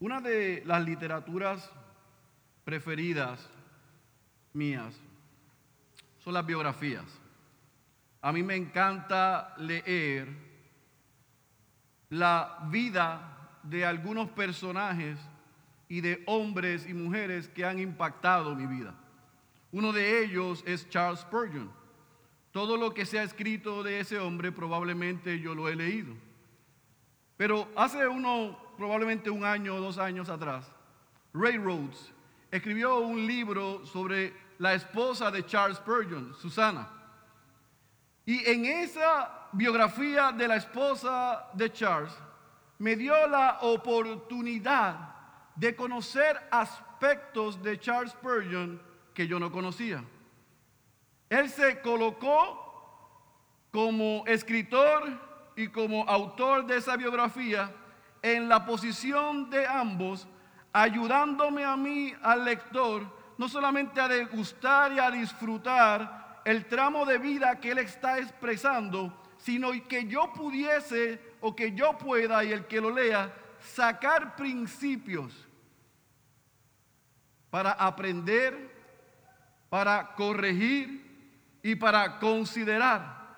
Una de las literaturas preferidas mías son las biografías. A mí me encanta leer la vida de algunos personajes y de hombres y mujeres que han impactado mi vida. Uno de ellos es Charles Spurgeon. Todo lo que se ha escrito de ese hombre probablemente yo lo he leído. Pero hace uno, probablemente un año o dos años atrás, Ray Rhodes escribió un libro sobre la esposa de Charles Spurgeon, Susana. Y en esa biografía de la esposa de Charles, me dio la oportunidad de conocer aspectos de Charles Spurgeon que yo no conocía. Él se colocó como escritor y como autor de esa biografía en la posición de ambos, ayudándome a mí, al lector, no solamente a degustar y a disfrutar el tramo de vida que él está expresando, sino que yo pudiese o que yo pueda y el que lo lea sacar principios para aprender, para corregir y para considerar.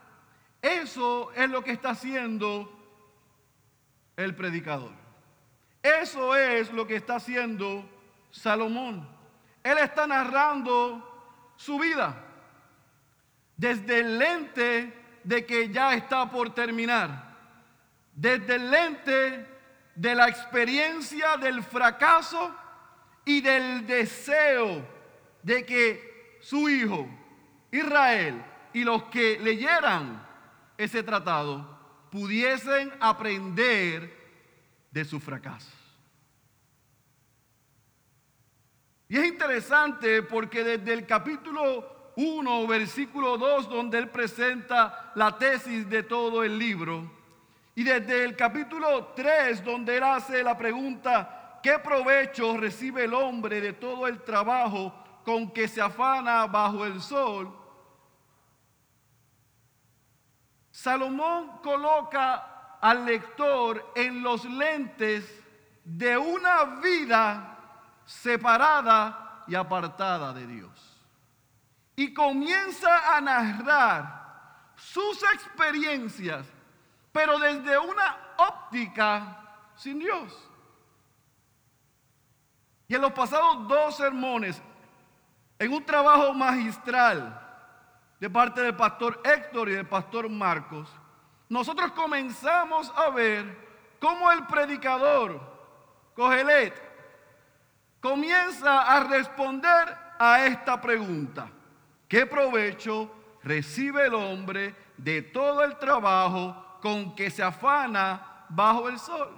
Eso es lo que está haciendo el predicador. Eso es lo que está haciendo Salomón. Él está narrando su vida desde el lente de que ya está por terminar, desde el lente de la experiencia del fracaso y del deseo de que su hijo Israel y los que leyeran ese tratado pudiesen aprender de su fracaso. Y es interesante porque desde el capítulo 1, versículo 2, donde él presenta la tesis de todo el libro, y desde el capítulo 3, donde él hace la pregunta, ¿qué provecho recibe el hombre de todo el trabajo con que se afana bajo el sol? Salomón coloca al lector en los lentes de una vida separada y apartada de Dios. Y comienza a narrar sus experiencias, pero desde una óptica sin Dios. Y en los pasados dos sermones, en un trabajo magistral, de parte del pastor Héctor y del pastor Marcos, nosotros comenzamos a ver cómo el predicador, Cogelet, comienza a responder a esta pregunta. ¿Qué provecho recibe el hombre de todo el trabajo con que se afana bajo el sol?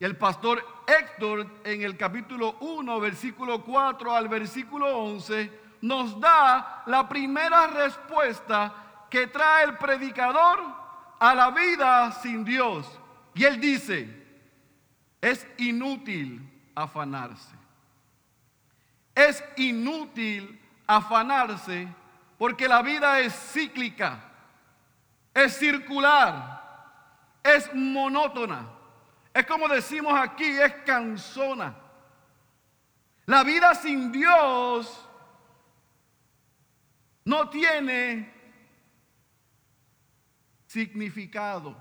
Y el pastor Héctor en el capítulo 1, versículo 4 al versículo 11, nos da la primera respuesta que trae el predicador a la vida sin Dios. Y él dice, es inútil afanarse. Es inútil afanarse porque la vida es cíclica, es circular, es monótona. Es como decimos aquí, es cansona. La vida sin Dios no tiene significado,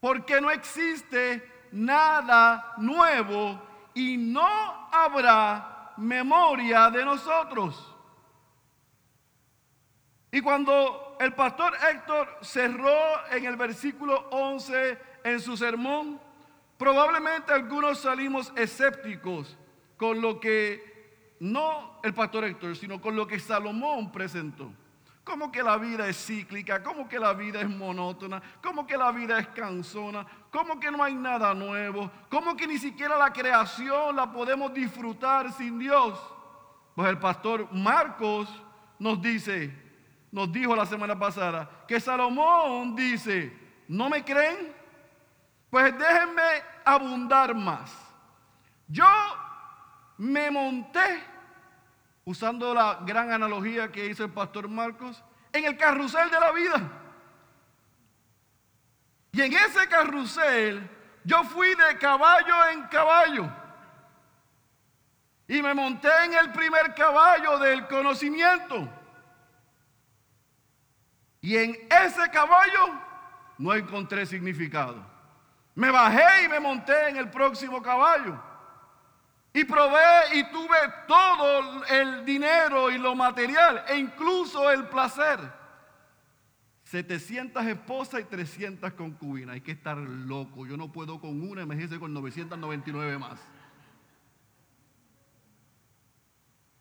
porque no existe nada nuevo y no habrá memoria de nosotros. Y cuando el pastor Héctor cerró en el versículo 11 en su sermón, probablemente algunos salimos escépticos con lo que no el pastor Héctor, sino con lo que Salomón presentó. Como que la vida es cíclica, como que la vida es monótona, como que la vida es cansona, como que no hay nada nuevo, como que ni siquiera la creación la podemos disfrutar sin Dios. Pues el pastor Marcos nos dice, nos dijo la semana pasada, que Salomón dice, ¿no me creen? Pues déjenme abundar más. Yo me monté usando la gran analogía que hizo el pastor Marcos, en el carrusel de la vida. Y en ese carrusel yo fui de caballo en caballo y me monté en el primer caballo del conocimiento. Y en ese caballo no encontré significado. Me bajé y me monté en el próximo caballo. Y probé y tuve todo el dinero y lo material e incluso el placer. 700 esposas y 300 concubinas. Hay que estar loco. Yo no puedo con una, imagínense con 999 más.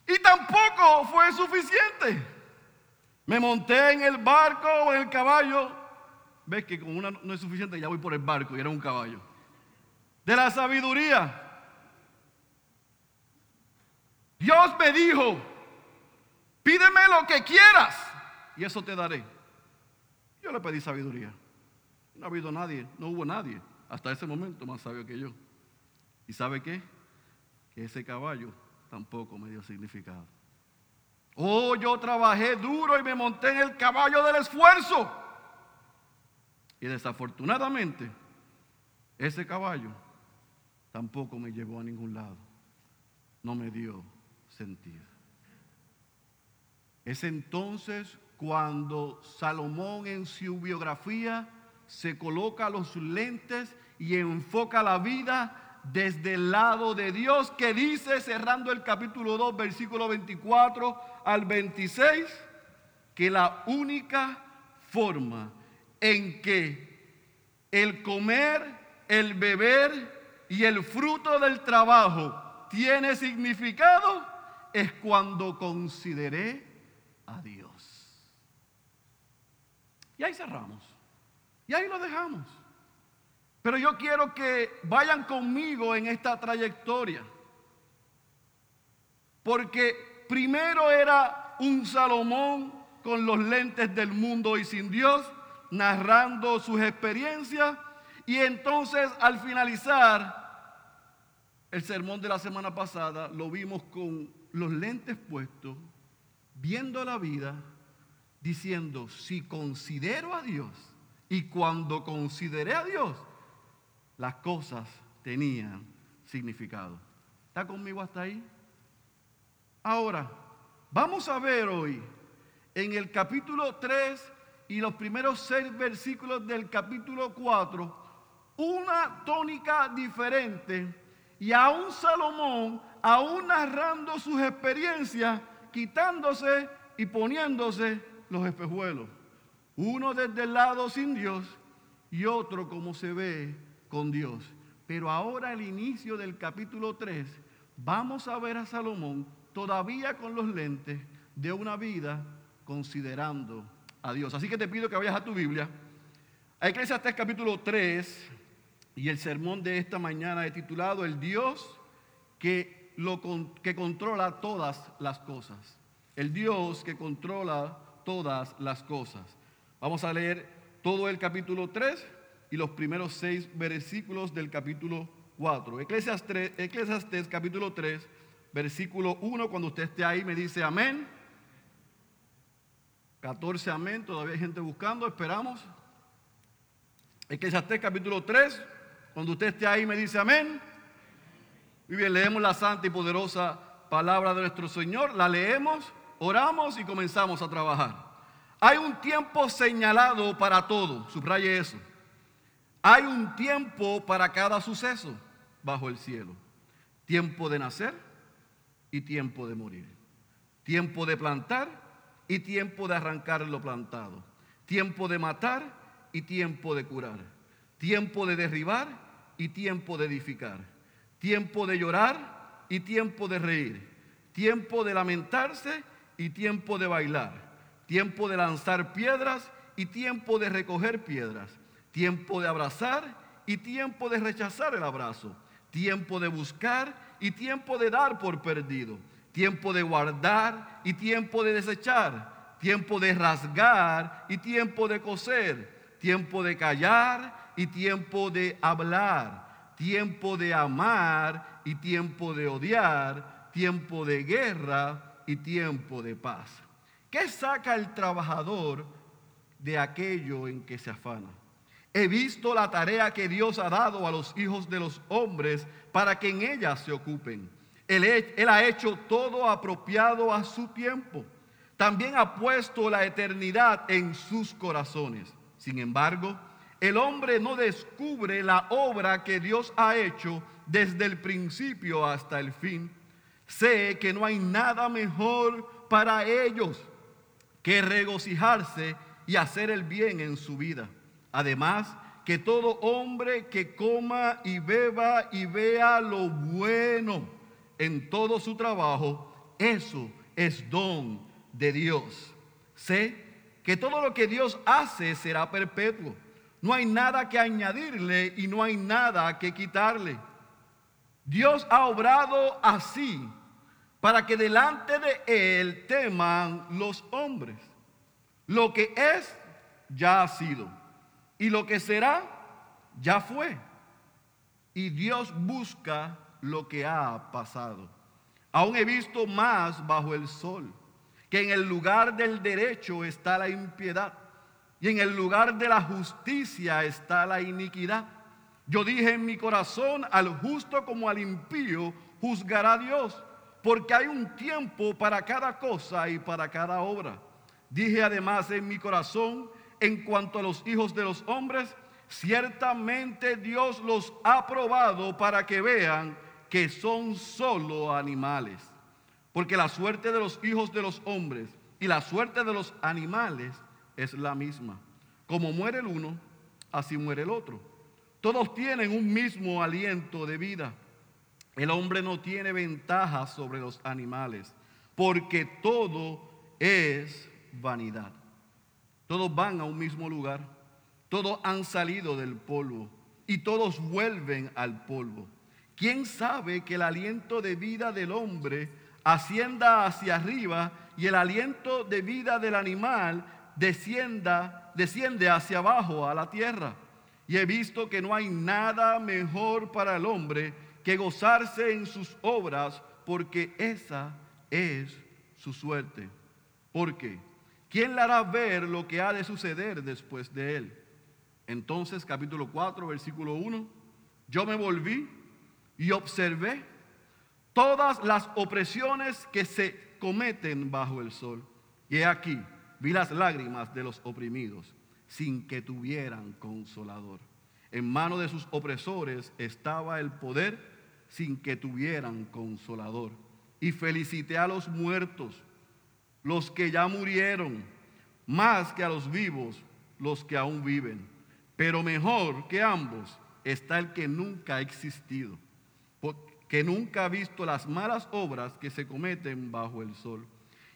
Y tampoco fue suficiente. Me monté en el barco o en el caballo. Ves que con una no es suficiente, ya voy por el barco y era un caballo. De la sabiduría. Dios me dijo, pídeme lo que quieras y eso te daré. Yo le pedí sabiduría. No ha habido nadie, no hubo nadie hasta ese momento más sabio que yo. ¿Y sabe qué? Que ese caballo tampoco me dio significado. Oh, yo trabajé duro y me monté en el caballo del esfuerzo. Y desafortunadamente, ese caballo tampoco me llevó a ningún lado. No me dio Es entonces cuando Salomón en su biografía se coloca los lentes y enfoca la vida desde el lado de Dios, que dice, cerrando el capítulo 2, versículo 24 al 26, que la única forma en que el comer, el beber y el fruto del trabajo tiene significado es cuando consideré a Dios. Y ahí cerramos. Y ahí lo dejamos. Pero yo quiero que vayan conmigo en esta trayectoria. Porque primero era un Salomón con los lentes del mundo y sin Dios, narrando sus experiencias. Y entonces al finalizar el sermón de la semana pasada, lo vimos con los lentes puestos, viendo la vida, diciendo, si considero a Dios y cuando consideré a Dios, las cosas tenían significado. ¿Está conmigo hasta ahí? Ahora, vamos a ver hoy en el capítulo 3 y los primeros seis versículos del capítulo 4 una tónica diferente y a un Salomón, aún narrando sus experiencias, quitándose y poniéndose los espejuelos. Uno desde el lado sin Dios y otro como se ve con Dios. Pero ahora al inicio del capítulo 3 vamos a ver a Salomón todavía con los lentes de una vida considerando a Dios. Así que te pido que vayas a tu Biblia. A Eclesiastes capítulo 3 y el sermón de esta mañana he titulado El Dios que, lo, que controla todas las cosas. El Dios que controla todas las cosas. Vamos a leer todo el capítulo 3 y los primeros seis versículos del capítulo 4. Eclesiastes, Eclesiastes capítulo 3, versículo 1, cuando usted esté ahí me dice amén. 14 amén, todavía hay gente buscando, esperamos. Eclesiastes capítulo 3, cuando usted esté ahí me dice amén. Muy bien, leemos la santa y poderosa palabra de nuestro Señor, la leemos, oramos y comenzamos a trabajar. Hay un tiempo señalado para todo, subraye eso. Hay un tiempo para cada suceso bajo el cielo. Tiempo de nacer y tiempo de morir. Tiempo de plantar y tiempo de arrancar lo plantado. Tiempo de matar y tiempo de curar. Tiempo de derribar y tiempo de edificar. Tiempo de llorar y tiempo de reír. Tiempo de lamentarse y tiempo de bailar. Tiempo de lanzar piedras y tiempo de recoger piedras. Tiempo de abrazar y tiempo de rechazar el abrazo, tiempo de buscar y tiempo de dar por perdido, tiempo de guardar y tiempo de desechar, tiempo de rasgar y tiempo de coser, tiempo de callar y tiempo de hablar, tiempo de amar y tiempo de odiar, tiempo de guerra y tiempo de paz. ¿Qué saca el trabajador de aquello en que se afana? He visto la tarea que Dios ha dado a los hijos de los hombres para que en ella se ocupen. Él, él, ha hecho todo apropiado a su tiempo. También ha puesto la eternidad en sus corazones. Sin embargo, el hombre no descubre la obra que Dios ha hecho desde el principio hasta el fin. Sé que no hay nada mejor para ellos que regocijarse y hacer el bien en su vida. Además, que todo hombre que coma y beba y vea lo bueno en todo su trabajo, eso es don de Dios. Sé que todo lo que Dios hace será perpetuo. No hay nada que añadirle y no hay nada que quitarle. Dios ha obrado así para que delante de Él teman los hombres. Lo que es, ya ha sido. Y lo que será, ya fue. Y Dios busca lo que ha pasado. Aún he visto más bajo el sol, que en el lugar del derecho está la impiedad y en el lugar de la justicia está la iniquidad. Yo dije en mi corazón, al justo como al impío, juzgará Dios, porque hay un tiempo para cada cosa y para cada obra. Dije además en mi corazón, en cuanto a los hijos de los hombres, ciertamente Dios los ha probado para que vean que son solo animales. Porque la suerte de los hijos de los hombres y la suerte de los animales es la misma. Como muere el uno, así muere el otro. Todos tienen un mismo aliento de vida. El hombre no tiene ventaja sobre los animales, porque todo es vanidad. Todos van a un mismo lugar, todos han salido del polvo y todos vuelven al polvo. ¿Quién sabe que el aliento de vida del hombre ascienda hacia arriba y el aliento de vida del animal descienda, desciende hacia abajo a la tierra? Y he visto que no hay nada mejor para el hombre que gozarse en sus obras, porque esa es su suerte. ¿Por qué? ¿Quién le hará ver lo que ha de suceder después de él? Entonces, capítulo 4, versículo 1, yo me volví y observé todas las opresiones que se cometen bajo el sol. Y he aquí, vi las lágrimas de los oprimidos, sin que tuvieran consolador. En mano de sus opresores estaba el poder sin que tuvieran consolador. Y felicité a los muertos, los que ya murieron, más que a los vivos, los que aún viven. Pero mejor que ambos está el que nunca ha existido, que nunca ha visto las malas obras que se cometen bajo el sol.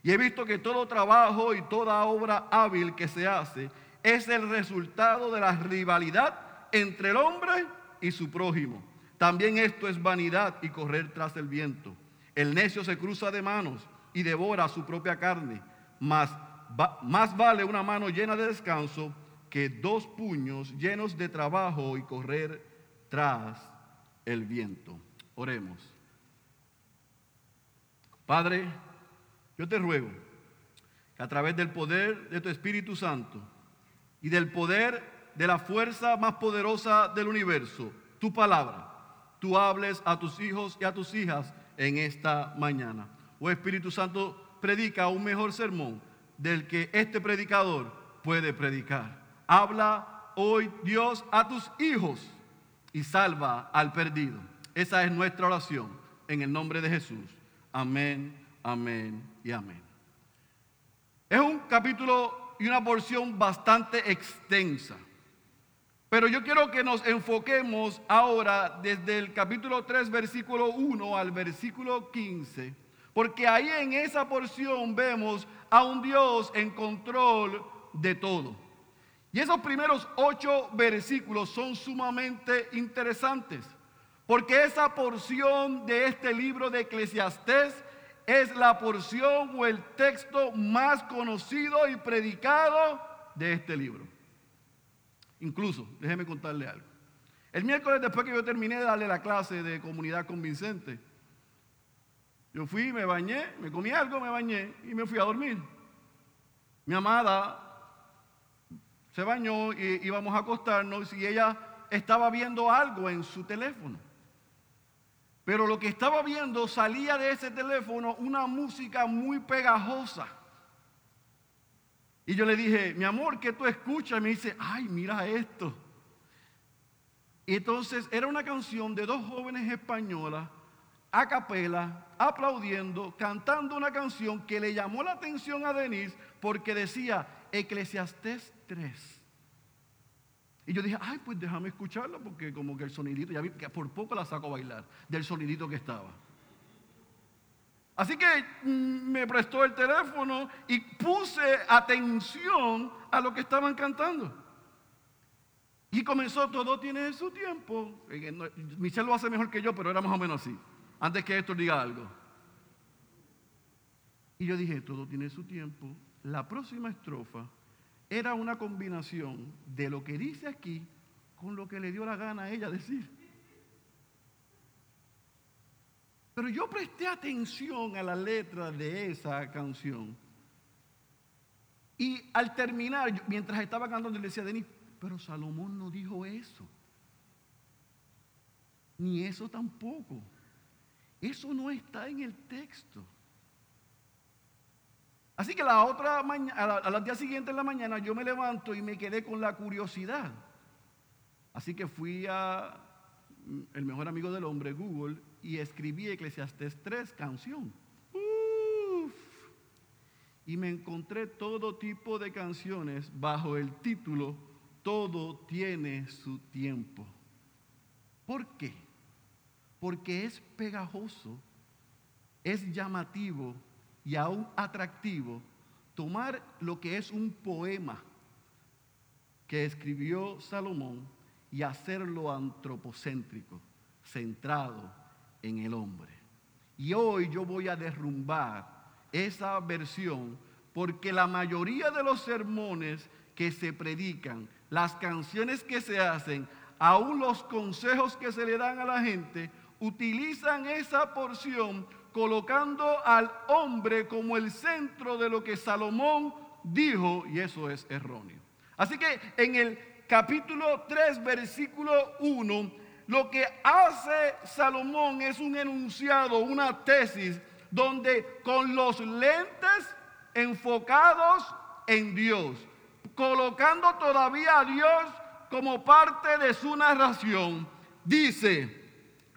Y he visto que todo trabajo y toda obra hábil que se hace es el resultado de la rivalidad entre el hombre y su prójimo. También esto es vanidad y correr tras el viento. El necio se cruza de manos y devora su propia carne. Más, más vale una mano llena de descanso que dos puños llenos de trabajo y correr tras el viento. Oremos. Padre, yo te ruego que a través del poder de tu Espíritu Santo y del poder de la fuerza más poderosa del universo, tu palabra, tú hables a tus hijos y a tus hijas en esta mañana. Oh, Espíritu Santo, predica un mejor sermón del que este predicador puede predicar. Habla hoy Dios a tus hijos y salva al perdido. Esa es nuestra oración en el nombre de Jesús. Amén, amén y amén. Es un capítulo y una porción bastante extensa. Pero yo quiero que nos enfoquemos ahora desde el capítulo 3, versículo 1 al versículo 15, porque ahí en esa porción vemos a un Dios en control de todo. Y esos primeros ocho versículos son sumamente interesantes, porque esa porción de este libro de Eclesiastés es la porción o el texto más conocido y predicado de este libro. Incluso, déjeme contarle algo. El miércoles después que yo terminé de darle la clase de comunidad convincente, yo fui, me bañé, me comí algo, me bañé y me fui a dormir. Mi amada se bañó y íbamos a acostarnos y ella estaba viendo algo en su teléfono. Pero lo que estaba viendo salía de ese teléfono una música muy pegajosa. Y yo le dije, mi amor, ¿qué tú escuchas? Y me dice, ay, mira esto. Entonces era una canción de dos jóvenes españolas, a capela, aplaudiendo, cantando una canción que le llamó la atención a Denise porque decía Eclesiastés 3. Y yo dije, ay, pues déjame escucharla porque como que el sonidito, ya vi que por poco la saco a bailar, del sonidito que estaba. Así que mm, me prestó el teléfono y puse atención a lo que estaban cantando. Y comenzó, todo tiene su tiempo. Michelle lo hace mejor que yo, pero era más o menos así. Antes que esto diga algo. Y yo dije, todo tiene su tiempo. La próxima estrofa era una combinación de lo que dice aquí con lo que le dio la gana a ella decir. Pero yo presté atención a la letra de esa canción. Y al terminar, mientras estaba cantando, le decía a Denis, pero Salomón no dijo eso. Ni eso tampoco. Eso no está en el texto. Así que la otra mañana, a la día siguiente en la mañana, yo me levanto y me quedé con la curiosidad. Así que fui a mm, el mejor amigo del hombre, Google, y escribí Eclesiastes 3, canción. Y me encontré todo tipo de canciones bajo el título Todo tiene su tiempo. ¿Por qué? Porque es pegajoso, es llamativo y aún atractivo tomar lo que es un poema que escribió Salomón y hacerlo antropocéntrico, centrado en el hombre. Y hoy yo voy a derrumbar esa versión porque la mayoría de los sermones que se predican, las canciones que se hacen, aún los consejos que se le dan a la gente, utilizan esa porción colocando al hombre como el centro de lo que Salomón dijo, y eso es erróneo. Así que en el capítulo 3, versículo 1, lo que hace Salomón es un enunciado, una tesis, donde con los lentes enfocados en Dios, colocando todavía a Dios como parte de su narración, dice,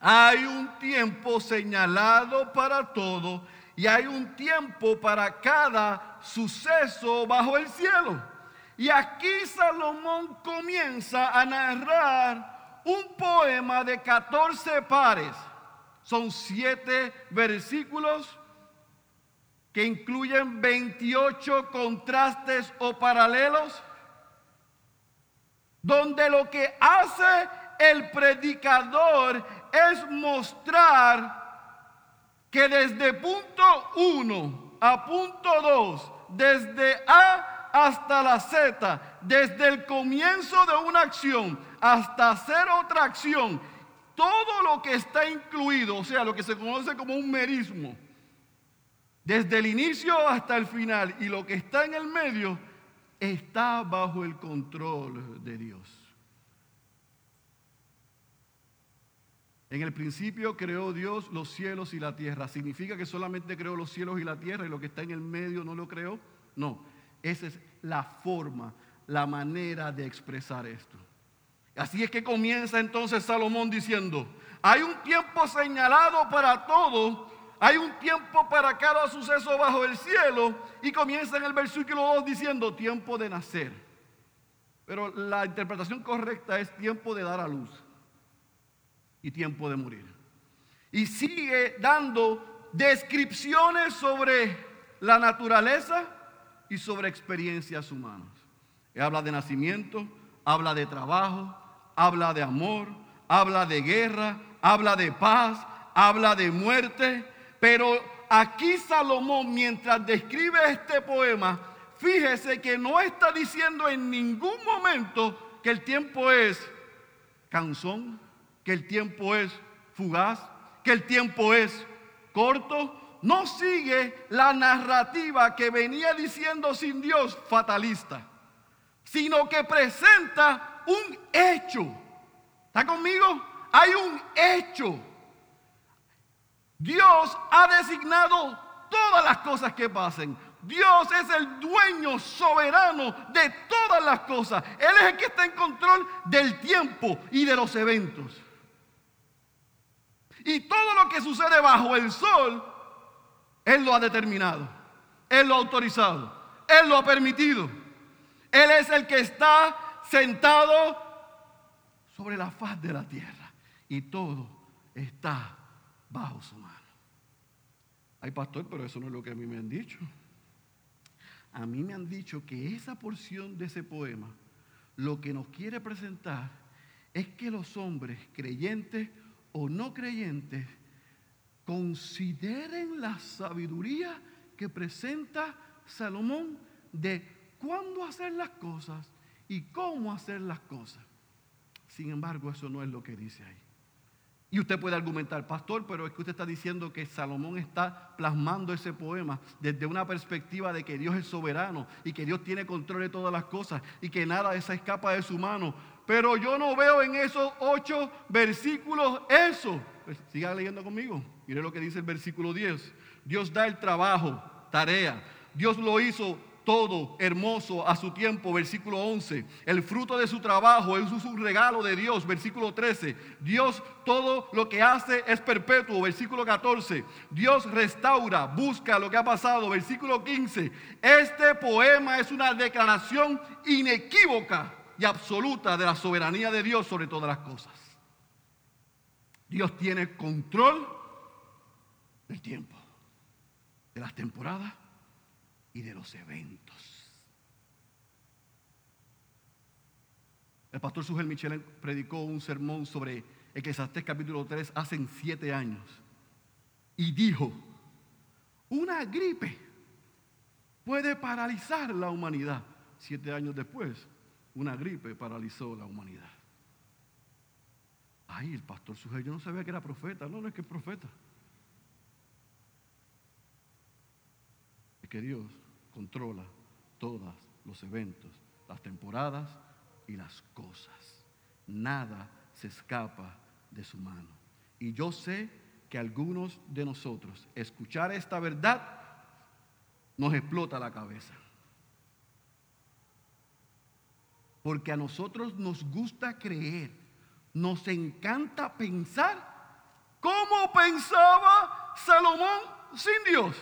hay un tiempo señalado para todo y hay un tiempo para cada suceso bajo el cielo. Y aquí Salomón comienza a narrar un poema de 14 pares. Son siete versículos que incluyen 28 contrastes o paralelos, donde lo que hace el predicador es mostrar que desde punto 1 a punto 2, desde A hasta la Z, desde el comienzo de una acción hasta hacer otra acción, todo lo que está incluido, o sea, lo que se conoce como un merismo, desde el inicio hasta el final y lo que está en el medio, está bajo el control de Dios. En el principio creó Dios los cielos y la tierra. ¿Significa que solamente creó los cielos y la tierra y lo que está en el medio no lo creó? No, esa es la forma, la manera de expresar esto. Así es que comienza entonces Salomón diciendo, hay un tiempo señalado para todo, hay un tiempo para cada suceso bajo el cielo y comienza en el versículo 2 diciendo tiempo de nacer. Pero la interpretación correcta es tiempo de dar a luz y tiempo de morir. Y sigue dando descripciones sobre la naturaleza y sobre experiencias humanas. Habla de nacimiento, habla de trabajo, habla de amor, habla de guerra, habla de paz, habla de muerte. Pero aquí Salomón, mientras describe este poema, fíjese que no está diciendo en ningún momento que el tiempo es canzón, que el tiempo es fugaz, que el tiempo es corto, no sigue la narrativa que venía diciendo sin Dios fatalista. sino que presenta un hecho. ¿Está conmigo? Hay un hecho. Dios ha designado todas las cosas que pasen. Dios es el dueño soberano de todas las cosas. Él es el que está en control del tiempo y de los eventos. Y todo lo que sucede bajo el sol, Él lo ha determinado. Él lo ha autorizado. Él lo ha permitido. Él es el que está sentado sobre la faz de la tierra. Y todo está bajo su mano. Ay, pastor, pero eso no es lo que a mí me han dicho. A mí me han dicho que esa porción de ese poema lo que nos quiere presentar es que los hombres, creyentes o no creyentes, consideren la sabiduría que presenta Salomón de cuándo hacer las cosas y cómo hacer las cosas. Sin embargo, eso no es lo que dice ahí. Y usted puede argumentar, pastor, pero es que usted está diciendo que Salomón está plasmando ese poema desde una perspectiva de que Dios es soberano y que Dios tiene control de todas las cosas y que nada se escapa de su mano. Pero yo no veo en esos ocho versículos eso. Pues siga leyendo conmigo. Mire lo que dice el versículo 10. Dios da el trabajo, tarea. Dios lo hizo todo hermoso a su tiempo, versículo 11. El fruto de su trabajo es un regalo de Dios, versículo 13. Dios todo lo que hace es perpetuo, versículo 14. Dios restaura, busca lo que ha pasado, versículo 15. Este poema es una declaración inequívoca y absoluta de la soberanía de Dios sobre todas las cosas. Dios tiene control del tiempo, de las temporadas y de los eventos. El pastor Sujel Michel predicó un sermón sobre Eclesiastés capítulo 3 hace siete años y dijo, una gripe puede paralizar la humanidad. Siete años después, una gripe paralizó la humanidad. Ay, el pastor Sujel, yo no sabía que era profeta. No, no es que es profeta. Es que Dios controla todos los eventos, las temporadas y las cosas. Nada se escapa de su mano. Y yo sé que algunos de nosotros escuchar esta verdad nos explota la cabeza. Porque a nosotros nos gusta creer, nos encanta pensar cómo pensaba Salomón sin Dios.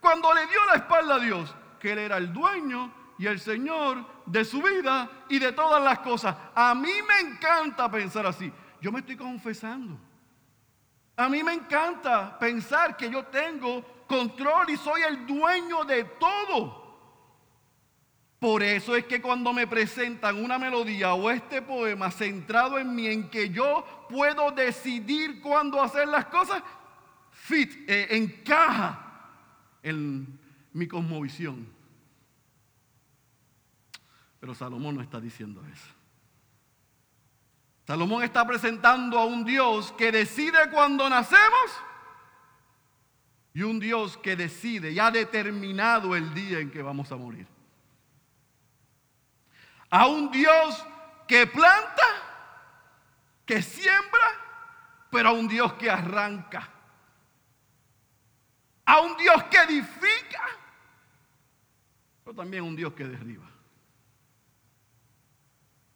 Cuando le dio la espalda a Dios, que Él era el dueño y el Señor de su vida y de todas las cosas. A mí me encanta pensar así. Yo me estoy confesando. A mí me encanta pensar que yo tengo control y soy el dueño de todo. Por eso es que cuando me presentan una melodía o este poema centrado en mí, en que yo puedo decidir cuándo hacer las cosas, fit, eh, encaja en mi cosmovisión. Pero Salomón no está diciendo eso. Salomón está presentando a un Dios que decide cuando nacemos y un Dios que decide y ha determinado el día en que vamos a morir. A un Dios que planta, que siembra, pero a un Dios que arranca. A un Dios que edifica, pero también a un Dios que derriba.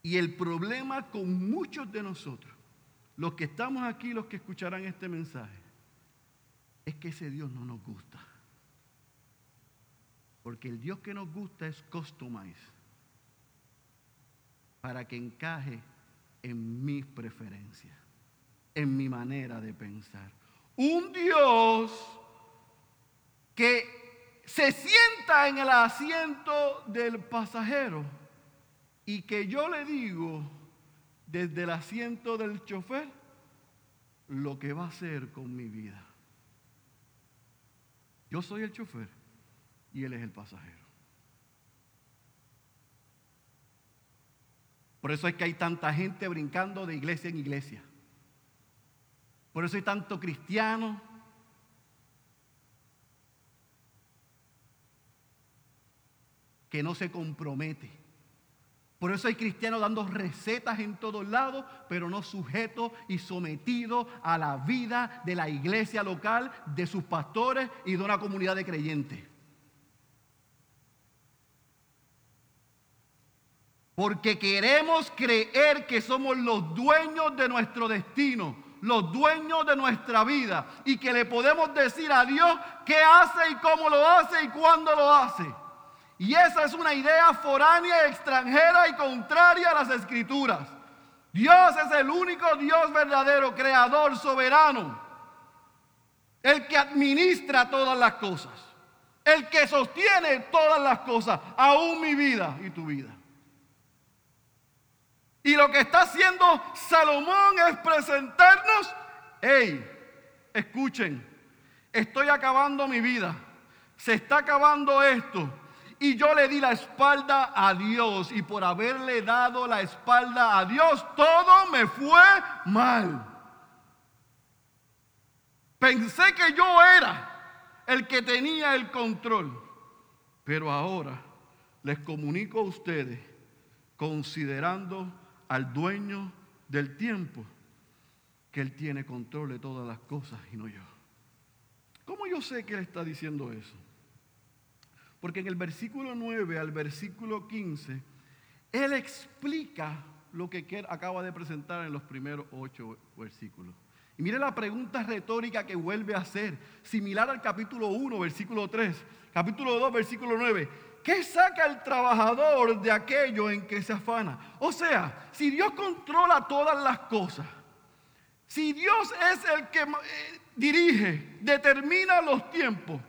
Y el problema con muchos de nosotros, los que estamos aquí, los que escucharán este mensaje, es que ese Dios no nos gusta. Porque el Dios que nos gusta es customized para que encaje en mis preferencias, en mi manera de pensar. Un Dios que se sienta en el asiento del pasajero y que yo le digo desde el asiento del chofer lo que va a hacer con mi vida. Yo soy el chofer y él es el pasajero. Por eso es que hay tanta gente brincando de iglesia en iglesia. Por eso hay tanto cristiano que no se compromete Por eso hay cristianos dando recetas en todos lados, pero no sujetos y sometidos a la vida de la iglesia local, de sus pastores y de una comunidad de creyentes. Porque queremos creer que somos los dueños de nuestro destino, los dueños de nuestra vida y que le podemos decir a Dios qué hace y cómo lo hace y cuándo lo hace. Y esa es una idea foránea, extranjera y contraria a las escrituras. Dios es el único Dios verdadero, creador, soberano, el que administra todas las cosas, el que sostiene todas las cosas, aún mi vida y tu vida. Y lo que está haciendo Salomón es presentarnos, hey, escuchen, estoy acabando mi vida, se está acabando esto, y yo le di la espalda a Dios. Y por haberle dado la espalda a Dios, todo me fue mal. Pensé que yo era el que tenía el control. Pero ahora les comunico a ustedes, considerando al dueño del tiempo, que Él tiene control de todas las cosas y no yo. ¿Cómo yo sé que Él está diciendo eso? Porque en el versículo 9 al versículo 15, Él explica lo que acaba de presentar en los primeros ocho versículos. Y mire la pregunta retórica que vuelve a hacer, similar al capítulo 1, versículo 3, capítulo 2, versículo 9. ¿Qué saca el trabajador de aquello en que se afana? O sea, si Dios controla todas las cosas, si Dios es el que eh, dirige, determina los tiempos,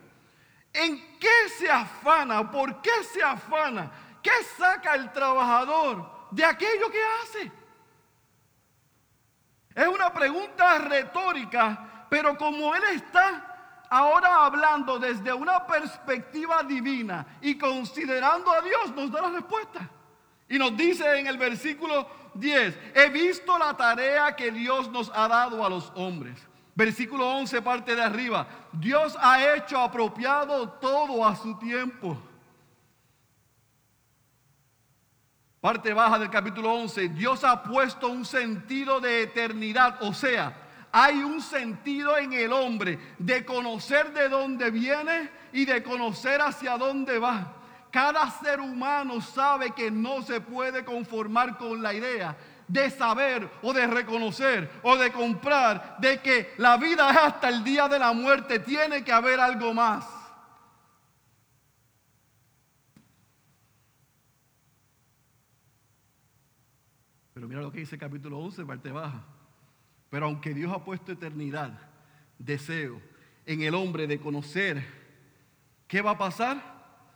¿En qué se afana? ¿Por qué se afana? ¿Qué saca el trabajador de aquello que hace? Es una pregunta retórica, pero como Él está ahora hablando desde una perspectiva divina y considerando a Dios, nos da la respuesta. Y nos dice en el versículo 10, he visto la tarea que Dios nos ha dado a los hombres Versículo 11, parte de arriba. Dios ha hecho apropiado todo a su tiempo. Parte baja del capítulo 11. Dios ha puesto un sentido de eternidad. O sea, hay un sentido en el hombre de conocer de dónde viene y de conocer hacia dónde va. Cada ser humano sabe que no se puede conformar con la idea de saber o de reconocer o de comprar de que la vida es hasta el día de la muerte, tiene que haber algo más. Pero mira lo que dice el capítulo 11, parte baja. Pero aunque Dios ha puesto eternidad, deseo en el hombre de conocer qué va a pasar,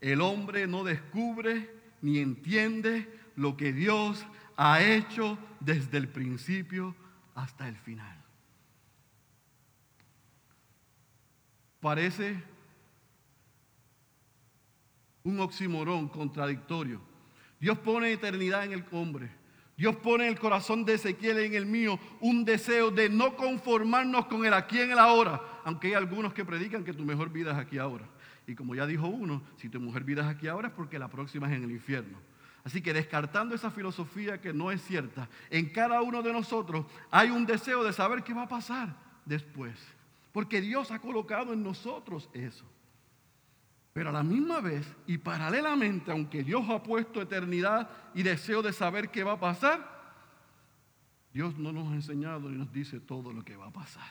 el hombre no descubre ni entiende lo que Dios ha hecho desde el principio hasta el final. Parece un oximorón contradictorio. Dios pone eternidad en el hombre. Dios pone en el corazón de Ezequiel y en el mío un deseo de no conformarnos con el aquí en el ahora, aunque hay algunos que predican que tu mejor vida es aquí ahora. Y como ya dijo uno, si tu mejor vida es aquí ahora es porque la próxima es en el infierno. Así que descartando esa filosofía que no es cierta, en cada uno de nosotros hay un deseo de saber qué va a pasar después. Porque Dios ha colocado en nosotros eso. Pero a la misma vez y paralelamente, aunque Dios ha puesto eternidad y deseo de saber qué va a pasar, Dios no nos ha enseñado ni nos dice todo lo que va a pasar.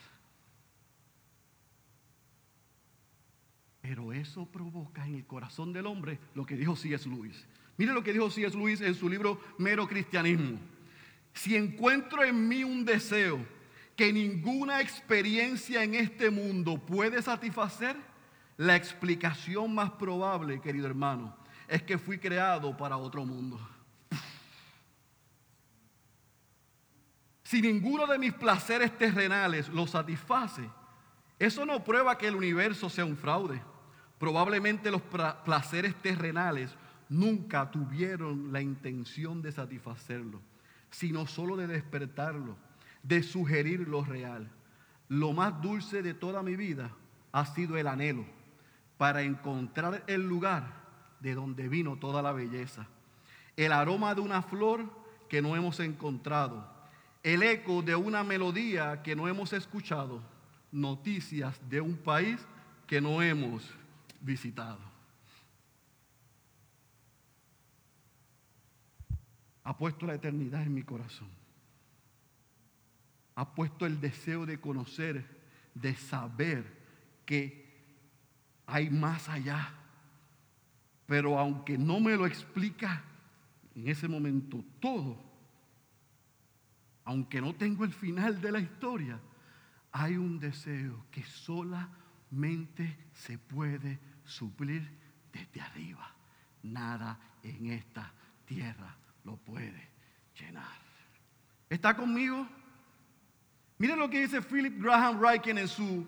Pero eso provoca en el corazón del hombre lo que dijo C.S. Lewis. Mire lo que dijo C.S. Luis en su libro Mero Cristianismo. Si encuentro en mí un deseo que ninguna experiencia en este mundo puede satisfacer, la explicación más probable, querido hermano, es que fui creado para otro mundo. Si ninguno de mis placeres terrenales lo satisface, eso no prueba que el universo sea un fraude. Probablemente los placeres terrenales nunca tuvieron la intención de satisfacerlo, sino solo de despertarlo, de sugerir lo real. Lo más dulce de toda mi vida ha sido el anhelo para encontrar el lugar de donde vino toda la belleza. el aroma de una flor que no hemos encontrado, el eco de una melodía que no hemos escuchado, noticias de un país que no hemos visitado. Ha puesto la eternidad en mi corazón. Ha puesto el deseo de conocer, de saber que hay más allá. Pero aunque no me lo explica en ese momento todo, aunque no tengo el final de la historia, hay un deseo que solamente se puede suplir desde arriba. Nada en esta tierra lo puede llenar. ¿Está conmigo? Miren lo que dice Philip Graham Ryken en su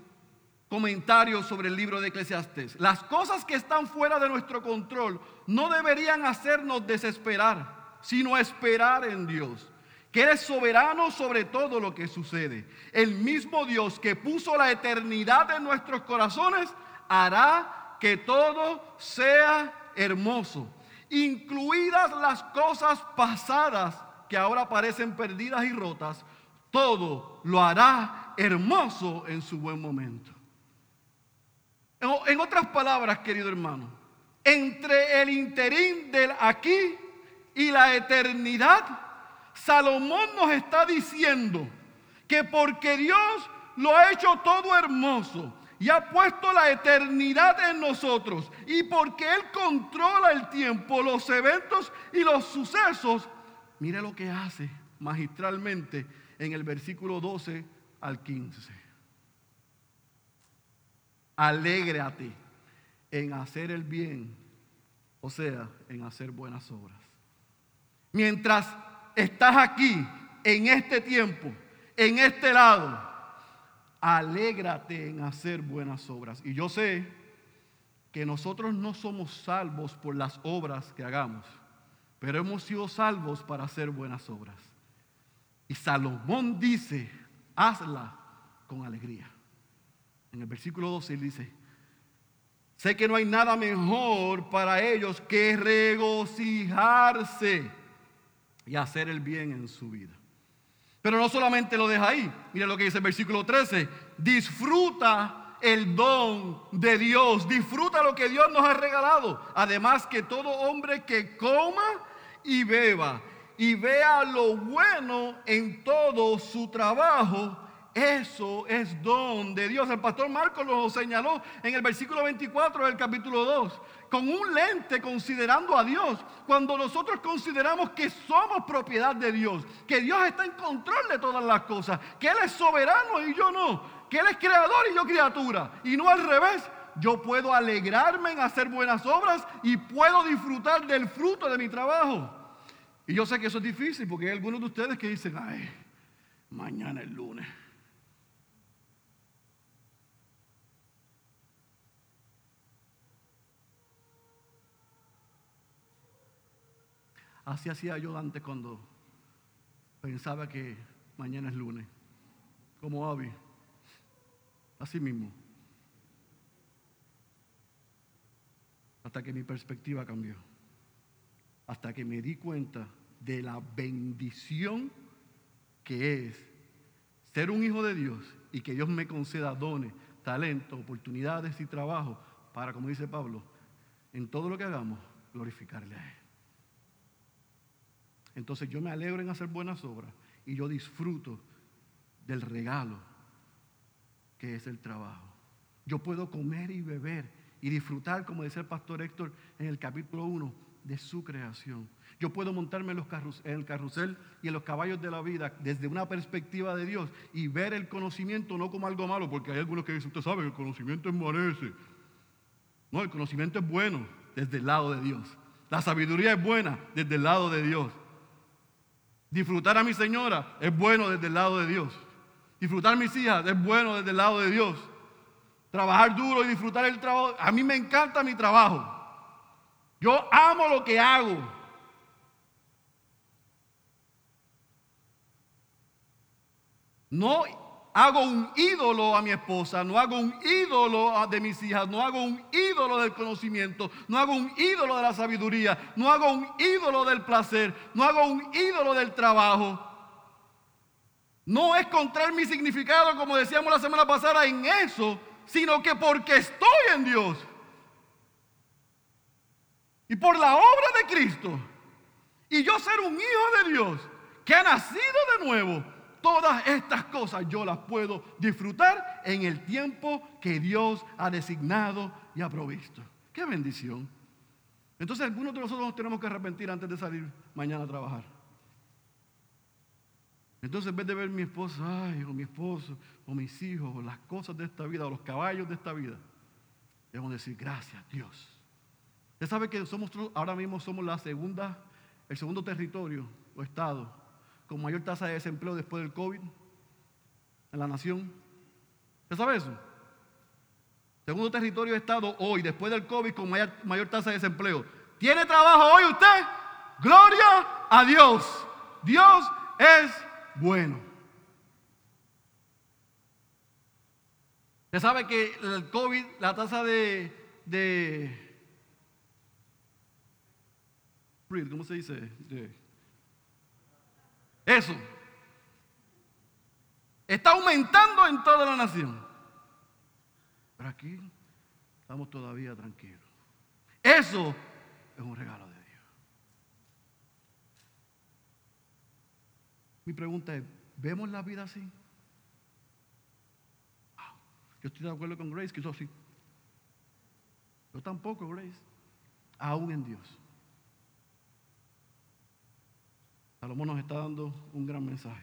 comentario sobre el libro de Eclesiastes. Las cosas que están fuera de nuestro control no deberían hacernos desesperar, sino esperar en Dios, que eres soberano sobre todo lo que sucede. El mismo Dios que puso la eternidad en nuestros corazones hará que todo sea hermoso, incluidas las cosas pasadas que ahora parecen perdidas y rotas, todo lo hará hermoso en su buen momento. En otras palabras, querido hermano, entre el interín del aquí y la eternidad, Salomón nos está diciendo que porque Dios lo ha hecho todo hermoso y ha puesto la eternidad en nosotros y porque Él controla el tiempo, los eventos y los sucesos, mire lo que hace magistralmente en el versículo 12 al 15 alégrate en hacer el bien, o sea, en hacer buenas obras. Mientras estás aquí, en este tiempo, en este lado, alégrate en hacer buenas obras. Y yo sé que nosotros no somos salvos por las obras que hagamos, pero hemos sido salvos para hacer buenas obras. Y Salomón dice, hazla con alegría. En el versículo 12 él dice, sé que no hay nada mejor para ellos que regocijarse y hacer el bien en su vida. Pero no solamente lo deja ahí, mira lo que dice el versículo 13, disfruta el don de Dios, disfruta lo que Dios nos ha regalado. Además que todo hombre que coma y beba y vea lo bueno en todo su trabajo, eso es don de Dios. El pastor Marcos lo señaló en el versículo 24 del capítulo 2. Con un lente considerando a Dios. Cuando nosotros consideramos que somos propiedad de Dios. Que Dios está en control de todas las cosas. Que Él es soberano y yo no. Que Él es creador y yo criatura. Y no al revés. Yo puedo alegrarme en hacer buenas obras y puedo disfrutar del fruto de mi trabajo. Y yo sé que eso es difícil porque hay algunos de ustedes que dicen, ay, mañana es lunes. Así hacía yo antes cuando pensaba que mañana es lunes. Como Abby. Así mismo. Hasta que mi perspectiva cambió. Hasta que me di cuenta de la bendición que es ser un hijo de Dios y que Dios me conceda dones, talentos, oportunidades y trabajo para, como dice Pablo, en todo lo que hagamos, glorificarle a Él. Entonces yo me alegro en hacer buenas obras y yo disfruto del regalo que es el trabajo. Yo puedo comer y beber y disfrutar, como dice el pastor Héctor en el capítulo 1, de su creación. Yo puedo montarme en, los el carrusel y en los caballos de la vida desde una perspectiva de Dios y ver el conocimiento no como algo malo, porque hay algunos que dicen, usted sabe, el conocimiento envanece. No, el conocimiento es bueno desde el lado de Dios. La sabiduría es buena desde el lado de Dios. Disfrutar a mi señora es bueno desde el lado de Dios. Disfrutar a mis hijas es bueno desde el lado de Dios. Trabajar duro y disfrutar el trabajo. A mí me encanta mi trabajo. Yo amo lo que hago. No hago un ídolo a mi esposa, no hago un ídolo de mis hijas, no hago un ídolo del conocimiento, no hago un ídolo de la sabiduría, no hago un ídolo del placer, no hago un ídolo del trabajo. No es encontrar mi significado, como decíamos la semana pasada, en eso, sino que porque estoy en Dios. Y por la obra de Cristo. Y yo ser un hijo de Dios que ha nacido de nuevo Todas estas cosas yo las puedo disfrutar en el tiempo que Dios ha designado y ha provisto. ¡Qué bendición! Entonces algunos de nosotros nos tenemos que arrepentir antes de salir mañana a trabajar. Entonces en vez de ver mi esposa, ay, o mi esposo, o mis hijos, o las cosas de esta vida, o los caballos de esta vida, debemos decir gracias Dios. Usted sabe que somos ahora mismo somos la segunda, el segundo territorio o estado con mayor tasa de desempleo después del COVID en la nación. ¿Usted sabe eso? Segundo territorio de Estado hoy, después del COVID, con mayor, mayor tasa de desempleo. ¿Tiene trabajo hoy usted? Gloria a Dios. Dios es bueno. Usted sabe que el COVID, la tasa de, de ¿cómo se dice? De, eso. Está aumentando en toda la nación. Pero aquí estamos todavía tranquilos. Eso es un regalo de Dios. Mi pregunta es, ¿vemos la vida así? Yo estoy de acuerdo con Grace, que eso sí. Yo tampoco, Grace. Aún en Dios. Salomón nos está dando un gran mensaje.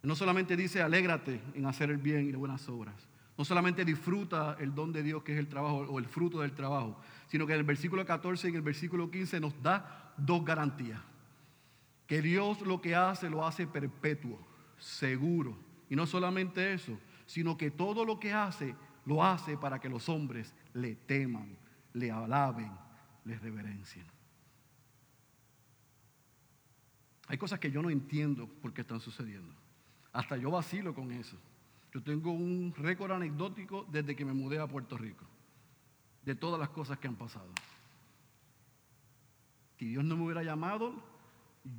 No solamente dice, alégrate en hacer el bien y las buenas obras. No solamente disfruta el don de Dios que es el trabajo o el fruto del trabajo, sino que en el versículo 14 y en el versículo 15 nos da dos garantías. Que Dios lo que hace lo hace perpetuo, seguro. Y no solamente eso, sino que todo lo que hace lo hace para que los hombres le teman, le alaben, le reverencien. Hay cosas que yo no entiendo por qué están sucediendo. Hasta yo vacilo con eso. Yo tengo un récord anecdótico desde que me mudé a Puerto Rico, de todas las cosas que han pasado. Si Dios no me hubiera llamado,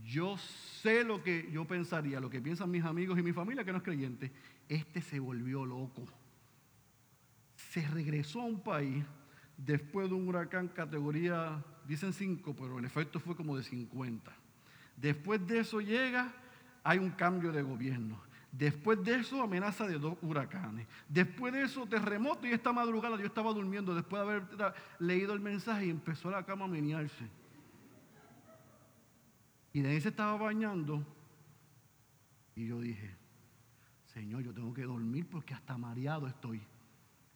yo sé lo que yo pensaría, lo que piensan mis amigos y mi familia que no es creyente. Este se volvió loco. Se regresó a un país después de un huracán categoría, dicen 5, pero el efecto fue como de 50. Después de eso llega, hay un cambio de gobierno. Después de eso, amenaza de dos huracanes. Después de eso, terremoto y esta madrugada yo estaba durmiendo después de haber leído el mensaje y empezó la cama a menearse. Y de ahí se estaba bañando y yo dije, Señor, yo tengo que dormir porque hasta mareado estoy.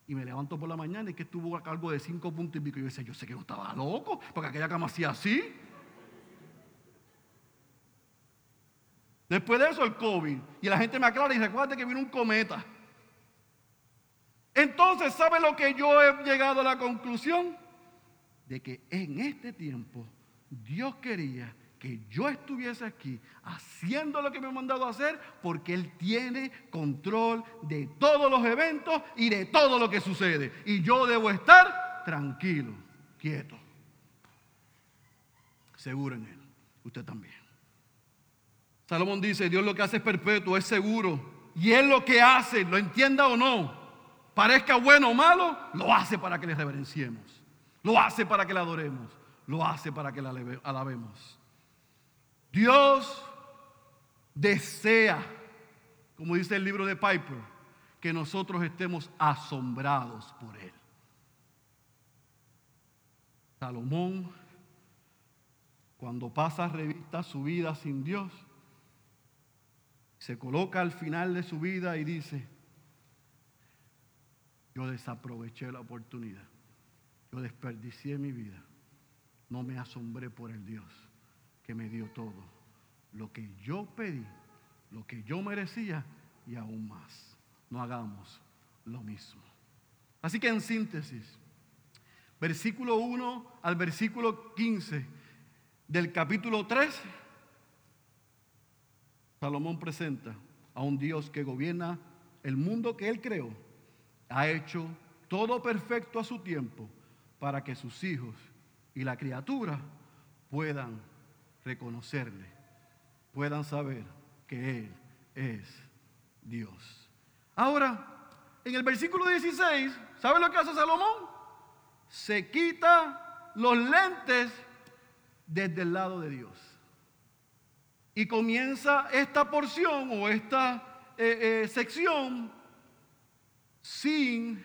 Y me levanto por la mañana y que estuvo a cargo de cinco puntos y pico. Y yo decía, yo sé que no estaba loco, porque aquella cama hacía así. Después de eso el COVID. Y la gente me aclara y recuerda que vino un cometa. Entonces, ¿sabe lo que yo he llegado a la conclusión? De que en este tiempo Dios quería que yo estuviese aquí haciendo lo que me ha mandado a hacer porque Él tiene control de todos los eventos y de todo lo que sucede. Y yo debo estar tranquilo, quieto, seguro en Él. Usted también. Salomón dice, Dios lo que hace es perpetuo, es seguro. Y Él lo que hace, lo entienda o no, parezca bueno o malo, lo hace para que le reverenciemos. Lo hace para que le adoremos. Lo hace para que le alabemos. Dios desea, como dice el libro de Piper, que nosotros estemos asombrados por Él. Salomón, cuando pasa revista su vida sin Dios, se coloca al final de su vida y dice, yo desaproveché la oportunidad, yo desperdicié mi vida, no me asombré por el Dios que me dio todo, lo que yo pedí, lo que yo merecía y aún más. No hagamos lo mismo. Así que en síntesis, versículo 1 al versículo 15 del capítulo 3 Salomón presenta a un Dios que gobierna el mundo que Él creó. Ha hecho todo perfecto a su tiempo para que sus hijos y la criatura puedan reconocerle, puedan saber que Él es Dios. Ahora, en el versículo 16, ¿sabe lo que hace Salomón? Se quita los lentes desde el lado de Dios. Y comienza esta porción o esta eh, eh, sección sin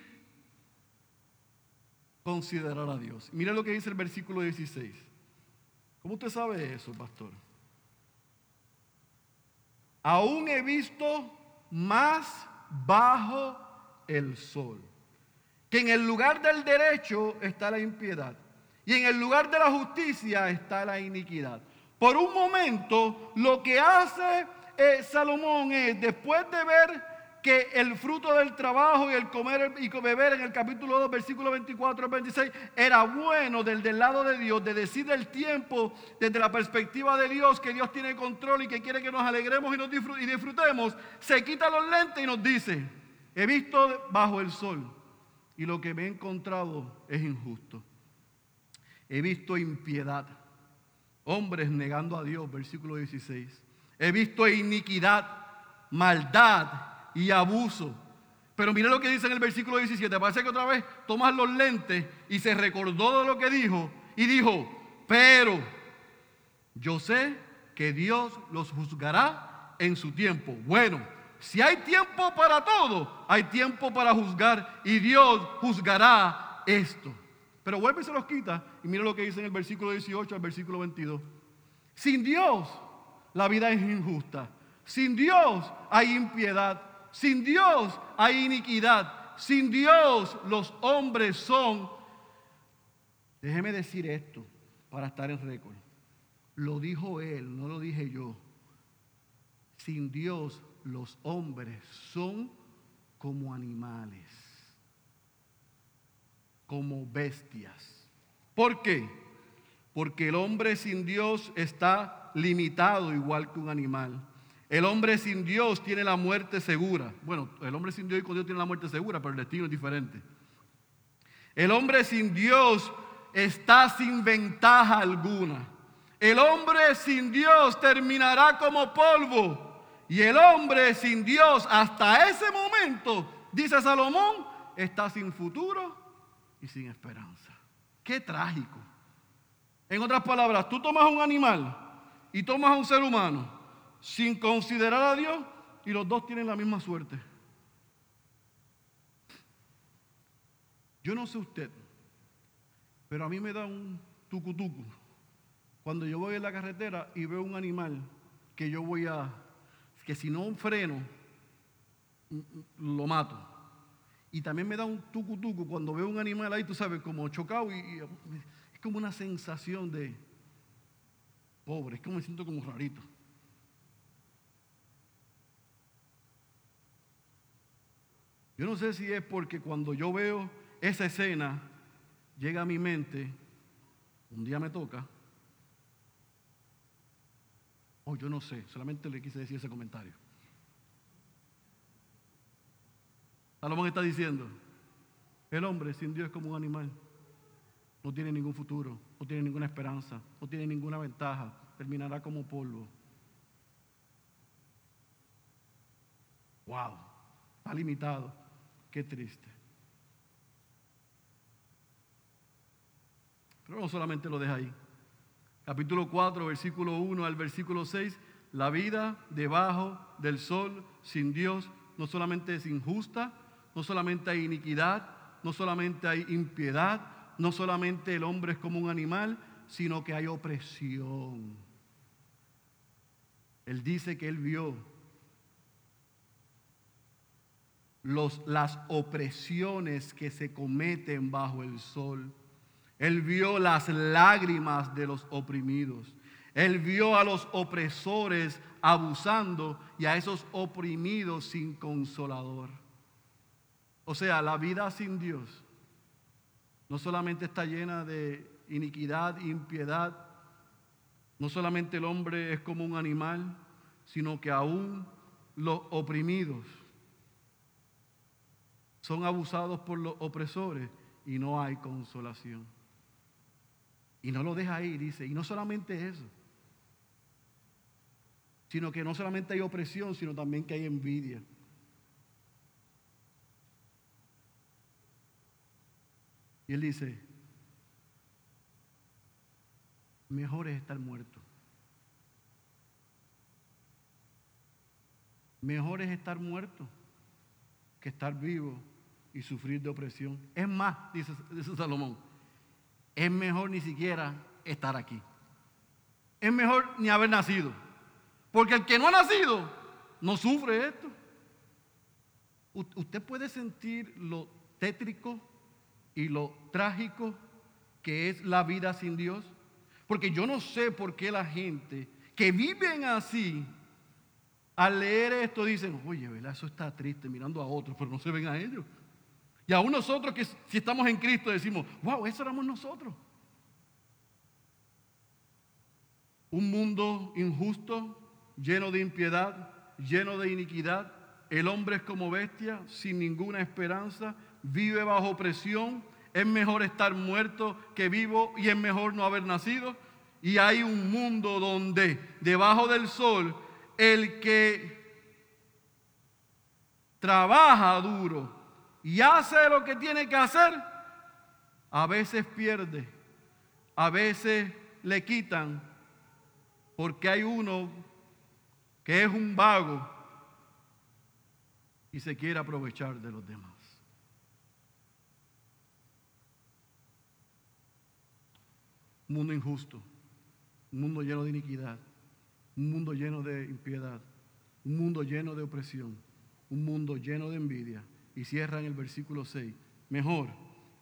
considerar a Dios. Mira lo que dice el versículo 16. ¿Cómo usted sabe eso, pastor? Aún he visto más bajo el sol, que en el lugar del derecho está la impiedad y en el lugar de la justicia está la iniquidad. Por un momento, lo que hace eh, Salomón es, después de ver que el fruto del trabajo y el comer y beber en el capítulo 2, versículo 24 al 26, era bueno del lado de Dios, de decir el tiempo desde la perspectiva de Dios, que Dios tiene control y que quiere que nos alegremos y, nos y disfrutemos, se quita los lentes y nos dice, he visto bajo el sol y lo que me he encontrado es injusto. He visto impiedad, hombres negando a Dios, versículo 16. He visto iniquidad, maldad y abuso. Pero mire lo que dice en el versículo 17. Parece que otra vez tomas los lentes y se recordó de lo que dijo y dijo, pero yo sé que Dios los juzgará en su tiempo. Bueno, si hay tiempo para todo, hay tiempo para juzgar y Dios juzgará esto. Pero vuelve y se los quita y mira lo que dice en el versículo 18 al versículo 22. Sin Dios la vida es injusta. Sin Dios hay impiedad. Sin Dios hay iniquidad. Sin Dios los hombres son... Déjeme decir esto para estar en récord. Lo dijo él, no lo dije yo. Sin Dios los hombres son como animales, como bestias. ¿Por qué? Porque el hombre sin Dios está limitado igual que un animal. El hombre sin Dios tiene la muerte segura. Bueno, el hombre sin Dios y con Dios tiene la muerte segura, pero el destino es diferente. El hombre sin Dios está sin ventaja alguna. El hombre sin Dios terminará como polvo. Y el hombre sin Dios hasta ese momento, dice Salomón, está sin futuro y sin esperanza. Qué trágico. En otras palabras, tú tomas un animal y tomas a un ser humano sin considerar a Dios y los dos tienen la misma suerte. Yo no sé usted, pero a mí me da un tucutucu cuando yo voy en la carretera y veo un animal que yo voy a que si no freno, lo mato. Y también me da un tucu tucu cuando veo un animal ahí, tú sabes, como chocado y, es como una sensación de pobre, es como me siento como rarito. Yo no sé si es porque cuando yo veo esa escena, llega a mi mente, un día me toca, Oh, yo no sé, solamente le quise decir ese comentario. Salomón está diciendo, el hombre sin Dios es como un animal. No tiene ningún futuro, no tiene ninguna esperanza, no tiene ninguna ventaja, terminará como polvo. Wow, está limitado, qué triste. Pero no solamente lo deja ahí capítulo 4, versículo 1 al versículo 6, la vida debajo del sol sin Dios no solamente es injusta, no solamente hay iniquidad, no solamente hay impiedad, no solamente el hombre es como un animal, sino que hay opresión. Él dice que él vio los, las opresiones que se cometen bajo el sol. Él vio las lágrimas de los oprimidos. Él vio a los opresores abusando y a esos oprimidos sin consolador. O sea, la vida sin Dios no solamente está llena de iniquidad impiedad, no solamente el hombre es como un animal, sino que aún los oprimidos. Son abusados por los opresores y no hay consolación. Y no lo deja ahí, dice. Y no solamente eso, sino que no solamente hay opresión, sino también que hay envidia. Y él dice, mejor es estar muerto. Mejor es estar muerto que estar vivo y sufrir de opresión. Es más, dice, Salomón, es mejor ni siquiera estar aquí. Es mejor ni haber nacido. Porque el que no ha nacido no sufre esto. Usted puede sentir lo tétrico y lo trágico que es la vida sin Dios. Porque yo no sé por qué la gente que viven así, al leer esto dicen, oye, ¿verdad? Eso está triste mirando a otros, pero no se ven a ellos. Y aún nosotros que si estamos en Cristo decimos, wow, eso éramos nosotros. Un mundo injusto, lleno de impiedad, lleno de iniquidad. El hombre es como bestia, sin ninguna esperanza, vive bajo presión. Es mejor estar muerto que vivo y es mejor no haber nacido. Y hay un mundo donde debajo del sol el que trabaja duro y hace lo que tiene que hacer, a veces pierde, a veces le quitan, porque hay uno que es un vago y se quiere aprovechar de los demás. Un mundo injusto, un mundo lleno de iniquidad, un mundo lleno de impiedad, un mundo lleno de opresión, un mundo lleno de envidia y cierra en el versículo 6. Mejor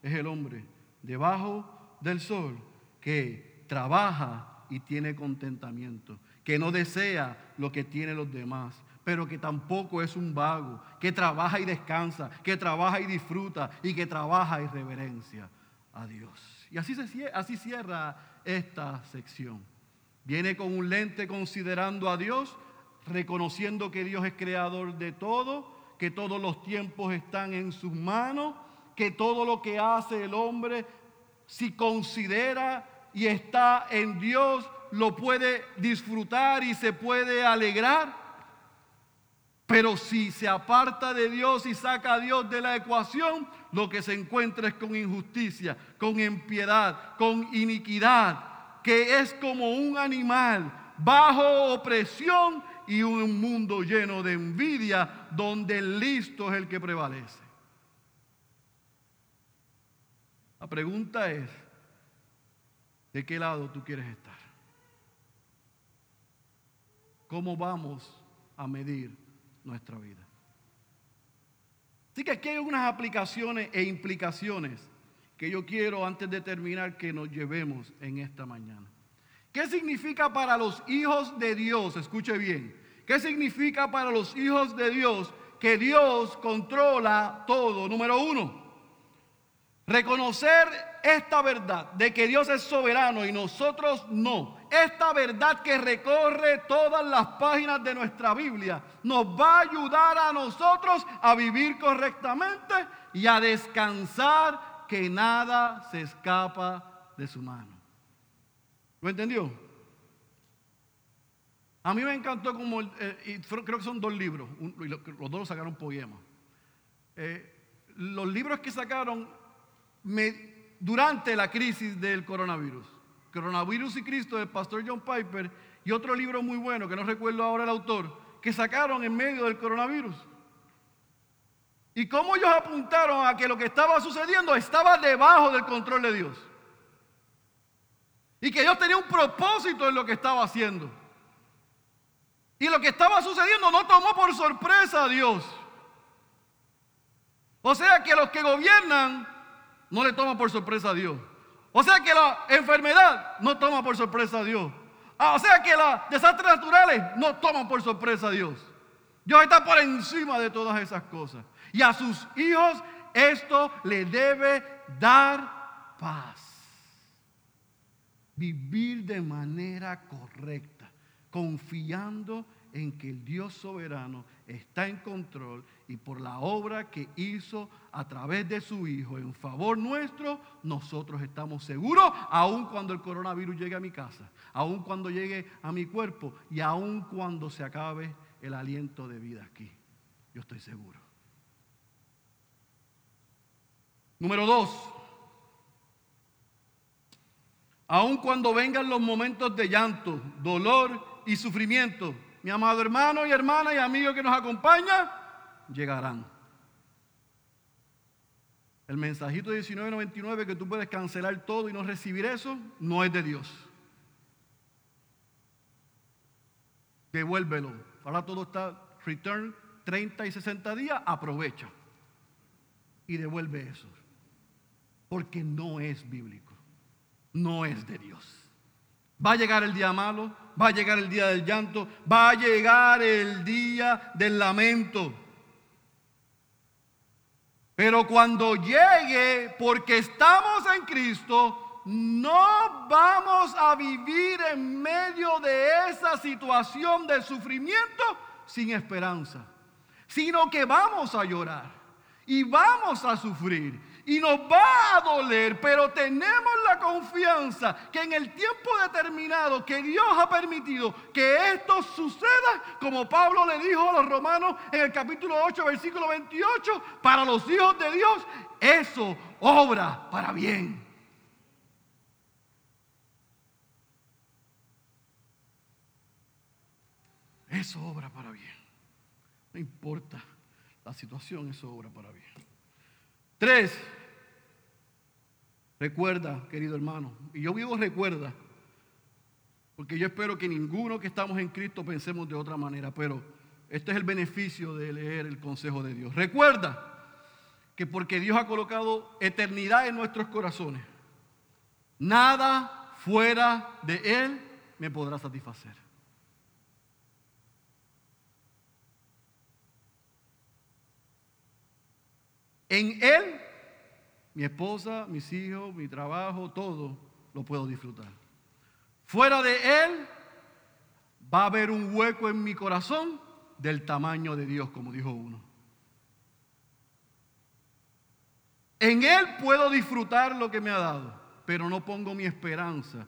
es el hombre debajo del sol que trabaja y tiene contentamiento, que no desea lo que tienen los demás, pero que tampoco es un vago, que trabaja y descansa, que trabaja y disfruta y que trabaja y reverencia a Dios. Y así, se, así cierra esta sección. Viene con un lente considerando a Dios, reconociendo que Dios es creador de todo que todos los tiempos están en sus manos, que todo lo que hace el hombre, si considera y está en Dios, lo puede disfrutar y se puede alegrar. Pero si se aparta de Dios y saca a Dios de la ecuación, lo que se encuentra es con injusticia, con impiedad, con iniquidad, que es como un animal bajo opresión y un mundo lleno de envidia donde el listo es el que prevalece. La pregunta es, ¿de qué lado tú quieres estar? ¿Cómo vamos a medir nuestra vida? Así que aquí hay unas aplicaciones e implicaciones que yo quiero antes de terminar que nos llevemos en esta mañana. ¿Qué significa para los hijos de Dios? Escuche bien. ¿Qué significa para los hijos de Dios que Dios controla todo? Número uno, reconocer esta verdad de que Dios es soberano y nosotros no. Esta verdad que recorre todas las páginas de nuestra Biblia nos va a ayudar a nosotros a vivir correctamente y a descansar que nada se escapa de su mano. ¿Lo entendió? A mí me encantó como, eh, creo que son dos libros, los dos sacaron poemas. Eh, los libros que sacaron durante la crisis del coronavirus. Coronavirus y Cristo del pastor John Piper y otro libro muy bueno, que no recuerdo ahora el autor, que sacaron en medio del coronavirus. Y cómo ellos apuntaron a que lo que estaba sucediendo estaba debajo del control de Dios. Y que Dios tenía un propósito en lo que estaba haciendo. Y lo que estaba sucediendo no tomó por sorpresa a Dios. O sea que los que gobiernan no le toman por sorpresa a Dios. O sea que la enfermedad no toma por sorpresa a Dios. Ah, o sea que los desastres naturales no toman por sorpresa a Dios. Dios está por encima de todas esas cosas. Y a sus hijos esto le debe dar paz vivir de manera correcta, confiando en que el Dios soberano está en control y por la obra que hizo a través de su Hijo en favor nuestro, nosotros estamos seguros, aun cuando el coronavirus llegue a mi casa, aun cuando llegue a mi cuerpo y aun cuando se acabe el aliento de vida aquí. Yo estoy seguro. Número dos, aun cuando vengan los momentos de llanto, dolor y sufrimiento, mi amado hermano y hermana y amigo que nos acompaña, llegarán. El mensajito 1999 que tú puedes cancelar todo y no recibir eso, no es de Dios. Devuélvelo. Ahora todo está return 30 y 60 días, aprovecha y devuelve eso. Porque no es bíblico, no es de Dios. Va a llegar el día malo, va a llegar el día del llanto, va a llegar el día del lamento. Pero cuando llegue, porque estamos en Cristo, no vamos a vivir en medio de esa situación de sufrimiento sin esperanza, sino que vamos a llorar y vamos a sufrir y nos va a doler, pero tenemos la confianza que en el tiempo determinado que Dios ha permitido que esto suceda, como Pablo le dijo a los romanos en el capítulo 8, versículo 28, para los hijos de Dios, eso obra para bien. Eso obra para bien. No importa la situación, eso obra para bien. Tres, recuerda, querido hermano, y yo vivo recuerda, porque yo espero que ninguno que estamos en Cristo pensemos de otra manera, pero este es el beneficio de leer el consejo de Dios. Recuerda que porque Dios ha colocado eternidad en nuestros corazones, nada fuera de Él me podrá satisfacer. En Él, mi esposa, mis hijos, mi trabajo, todo lo puedo disfrutar. Fuera de Él, va a haber un hueco en mi corazón del tamaño de Dios, como dijo uno. En Él puedo disfrutar lo que me ha dado, pero no pongo mi esperanza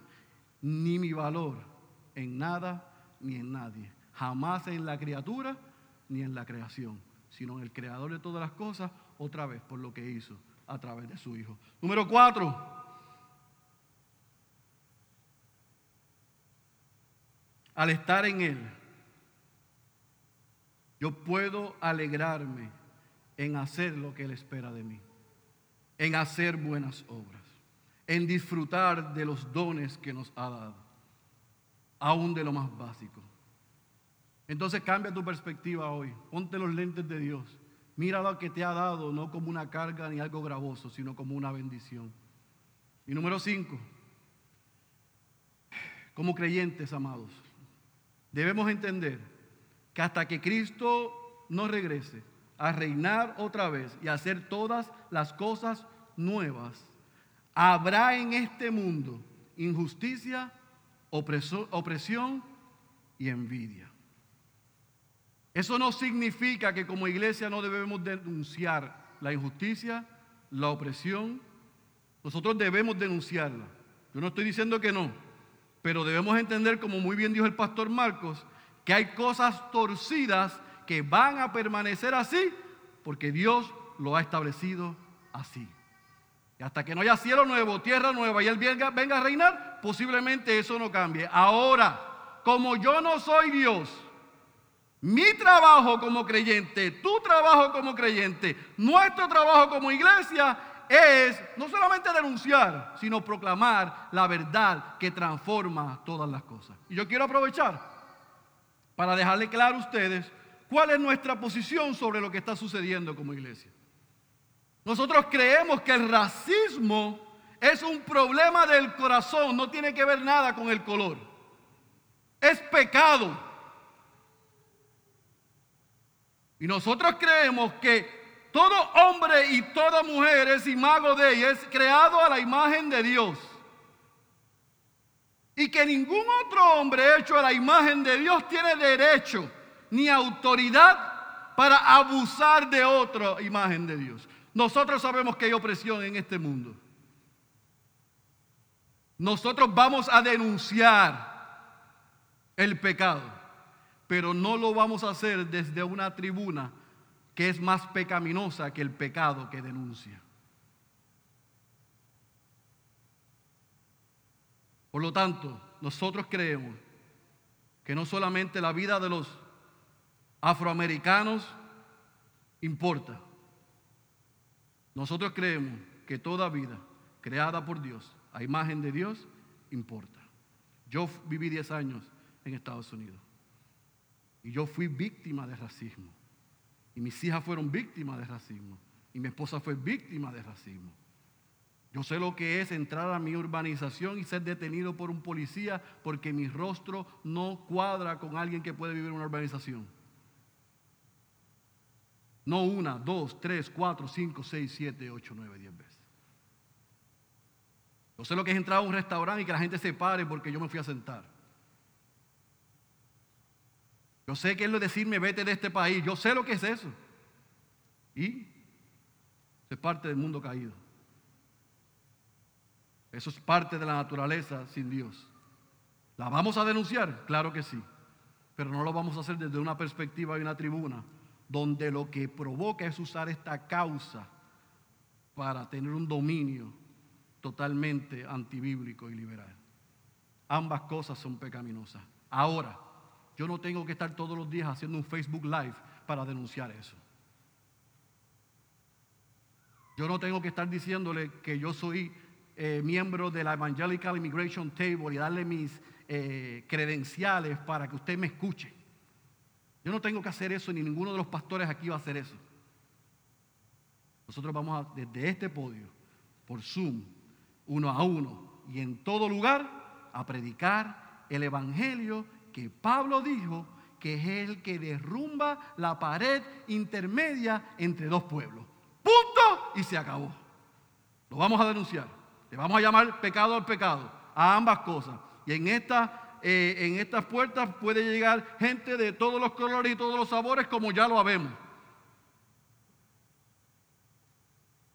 ni mi valor en nada ni en nadie. Jamás en la criatura ni en la creación, sino en el creador de todas las cosas otra vez por lo que hizo a través de su Hijo. Número cuatro. Al estar en Él, yo puedo alegrarme en hacer lo que Él espera de mí, en hacer buenas obras, en disfrutar de los dones que nos ha dado, aún de lo más básico. Entonces cambia tu perspectiva hoy, ponte los lentes de Dios Mira lo que te ha dado, no como una carga ni algo gravoso, sino como una bendición. Y número cinco, como creyentes, amados, debemos entender que hasta que Cristo no regrese a reinar otra vez y a hacer todas las cosas nuevas, habrá en este mundo injusticia, opresión y envidia. Eso no significa que como iglesia no debemos denunciar la injusticia, la opresión. Nosotros debemos denunciarla. Yo no estoy diciendo que no, pero debemos entender, como muy bien dijo el pastor Marcos, que hay cosas torcidas que van a permanecer así porque Dios lo ha establecido así. Y hasta que no haya cielo nuevo, tierra nueva y Él venga, venga a reinar, posiblemente eso no cambie. Ahora, como yo no soy Dios, mi trabajo como creyente, tu trabajo como creyente, nuestro trabajo como iglesia es no solamente denunciar, sino proclamar la verdad que transforma todas las cosas. Y yo quiero aprovechar para dejarle claro a ustedes cuál es nuestra posición sobre lo que está sucediendo como iglesia. Nosotros creemos que el racismo es un problema del corazón, no tiene que ver nada con el color. Es pecado. Y nosotros creemos que todo hombre y toda mujer es imago de ella, es creado a la imagen de Dios. Y que ningún otro hombre hecho a la imagen de Dios tiene derecho ni autoridad para abusar de otra imagen de Dios. Nosotros sabemos que hay opresión en este mundo. Nosotros vamos a denunciar el pecado, pero no lo vamos a hacer desde una tribuna que es más pecaminosa que el pecado que denuncia. Por lo tanto, nosotros creemos que no solamente la vida de los afroamericanos importa, nosotros creemos que toda vida creada por Dios, a imagen de Dios, importa. Yo viví 10 años en Estados Unidos y yo fui víctima de racismo. Y mis hijas fueron víctimas de racismo. Y mi esposa fue víctima de racismo. Yo sé lo que es entrar a mi urbanización y ser detenido por un policía porque mi rostro no cuadra con alguien que puede vivir en una urbanización. No una, dos, tres, cuatro, cinco, seis, siete, ocho, nueve, diez veces. Yo sé lo que es entrar a un restaurante y que la gente se pare porque yo me fui a sentar. Yo sé que es lo de decirme vete de este país. Yo sé lo que es eso. Y es parte del mundo caído. Eso es parte de la naturaleza sin Dios. ¿La vamos a denunciar? Claro que sí. Pero no lo vamos a hacer desde una perspectiva y una tribuna donde lo que provoca es usar esta causa para tener un dominio totalmente antibíblico y liberal. Ambas cosas son pecaminosas. Ahora, yo no tengo que estar todos los días haciendo un Facebook Live para denunciar eso. Yo no tengo que estar diciéndole que yo soy eh, miembro de la Evangelical Immigration Table y darle mis eh, credenciales para que usted me escuche. Yo no tengo que hacer eso, ni ninguno de los pastores aquí va a hacer eso. Nosotros vamos a, desde este podio, por Zoom, uno a uno y en todo lugar, a predicar el Evangelio que Pablo dijo que es el que derrumba la pared intermedia entre dos pueblos. Punto y se acabó. Lo vamos a denunciar. Le vamos a llamar pecado al pecado, a ambas cosas. Y en, eh, estas puertas puede llegar gente de todos los colores y todos los sabores, como ya lo habemos.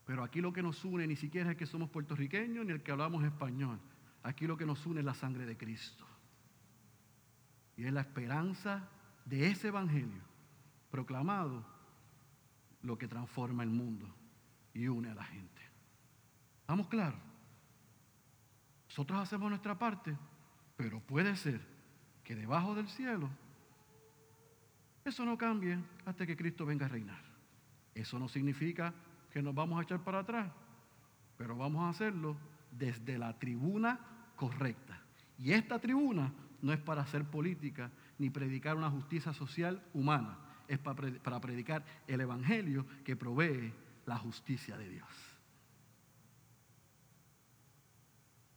Pero aquí lo que nos une ni siquiera es que somos puertorriqueños ni el que hablamos español. Aquí lo que nos une es la sangre de Cristo. Y es la esperanza de ese evangelio proclamado lo que transforma el mundo y une a la gente. ¿Estamos claros? Nosotros hacemos nuestra parte, pero puede ser que debajo del cielo eso no cambie hasta que Cristo venga a reinar. Eso no significa que nos vamos a echar para atrás, pero vamos a hacerlo desde la tribuna correcta. Y esta tribuna no es para hacer política ni predicar una justicia social humana, es para predicar el Evangelio que provee la justicia de Dios.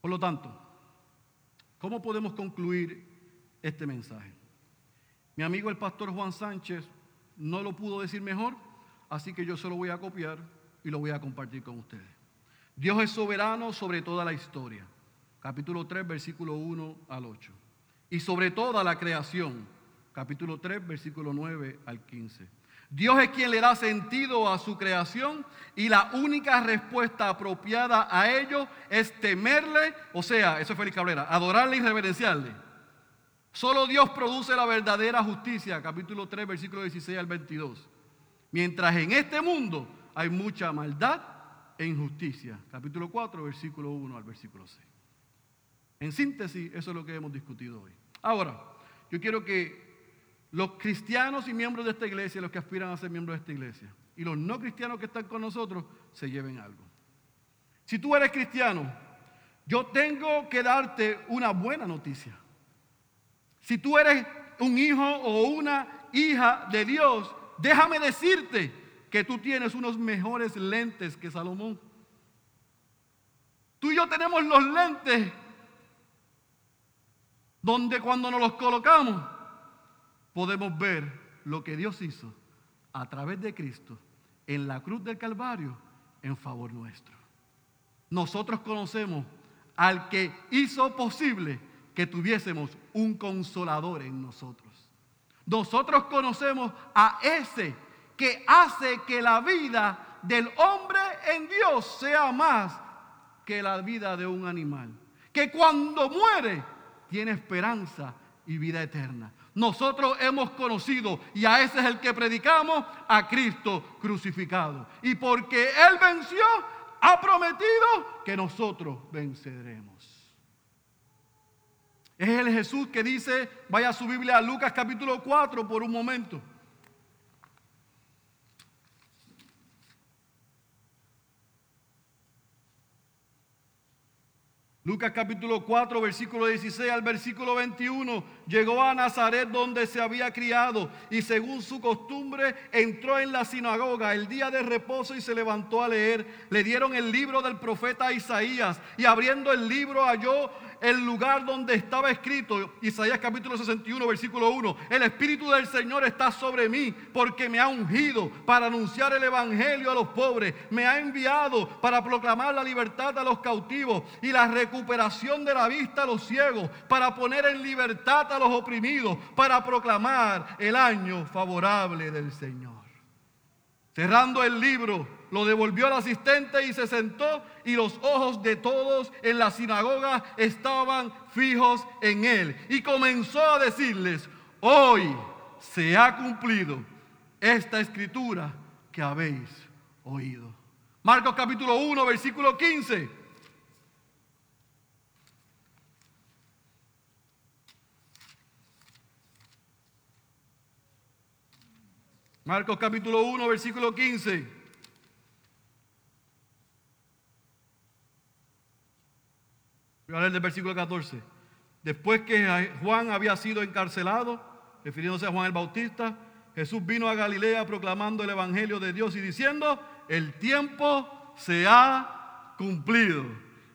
Por lo tanto, ¿cómo podemos concluir este mensaje? Mi amigo el pastor Juan Sánchez no lo pudo decir mejor, así que yo se lo voy a copiar y lo voy a compartir con ustedes. Dios es soberano sobre toda la historia. Capítulo 3, versículo 1 al 8. Y sobre toda la creación. Capítulo 3, versículo 9 al 15. Dios es quien le da sentido a su creación y la única respuesta apropiada a ello es temerle, o sea, eso es Félix Cabrera, adorarle y reverenciarle. Solo Dios produce la verdadera justicia, capítulo 3, versículo 16 al 22. Mientras en este mundo hay mucha maldad e injusticia, capítulo 4, versículo 1 al versículo 6. En síntesis, eso es lo que hemos discutido hoy. Ahora, yo quiero que los cristianos y miembros de esta iglesia, los que aspiran a ser miembros de esta iglesia, y los no cristianos que están con nosotros, se lleven algo. Si tú eres cristiano, yo tengo que darte una buena noticia. Si tú eres un hijo o una hija de Dios, déjame decirte que tú tienes unos mejores lentes que Salomón. Tú y yo tenemos los lentes donde cuando nos los colocamos podemos ver lo que Dios hizo a través de Cristo en la cruz del Calvario en favor nuestro. Nosotros conocemos al que hizo posible que tuviésemos un consolador en nosotros. Nosotros conocemos a ese que hace que la vida del hombre en Dios sea más que la vida de un animal. Que cuando muere tiene esperanza y vida eterna. Nosotros hemos conocido, y a ese es el que predicamos, a Cristo crucificado. Y porque Él venció, ha prometido que nosotros venceremos. Es el Jesús que dice, vaya a su Biblia a Lucas capítulo 4 por un momento. Lucas capítulo 4, versículo 16 al versículo 21, llegó a Nazaret donde se había criado y según su costumbre entró en la sinagoga el día de reposo y se levantó a leer. Le dieron el libro del profeta Isaías y abriendo el libro halló el lugar donde estaba escrito, Isaías capítulo 61, versículo 1, el Espíritu del Señor está sobre mí porque me ha ungido para anunciar el Evangelio a los pobres, me ha enviado para proclamar la libertad a los cautivos y la recuperación de la vista a los ciegos, para poner en libertad a los oprimidos, para proclamar el año favorable del Señor. Cerrando el libro, lo devolvió al asistente y se sentó y los ojos de todos en la sinagoga estaban fijos en él. Y comenzó a decirles, hoy se ha cumplido esta escritura que habéis oído. Marcos capítulo 1, versículo 15. Marcos capítulo 1, versículo 15. Voy a leer del versículo 14. Después que Juan había sido encarcelado, refiriéndose a Juan el Bautista, Jesús vino a Galilea proclamando el Evangelio de Dios y diciendo, el tiempo se ha cumplido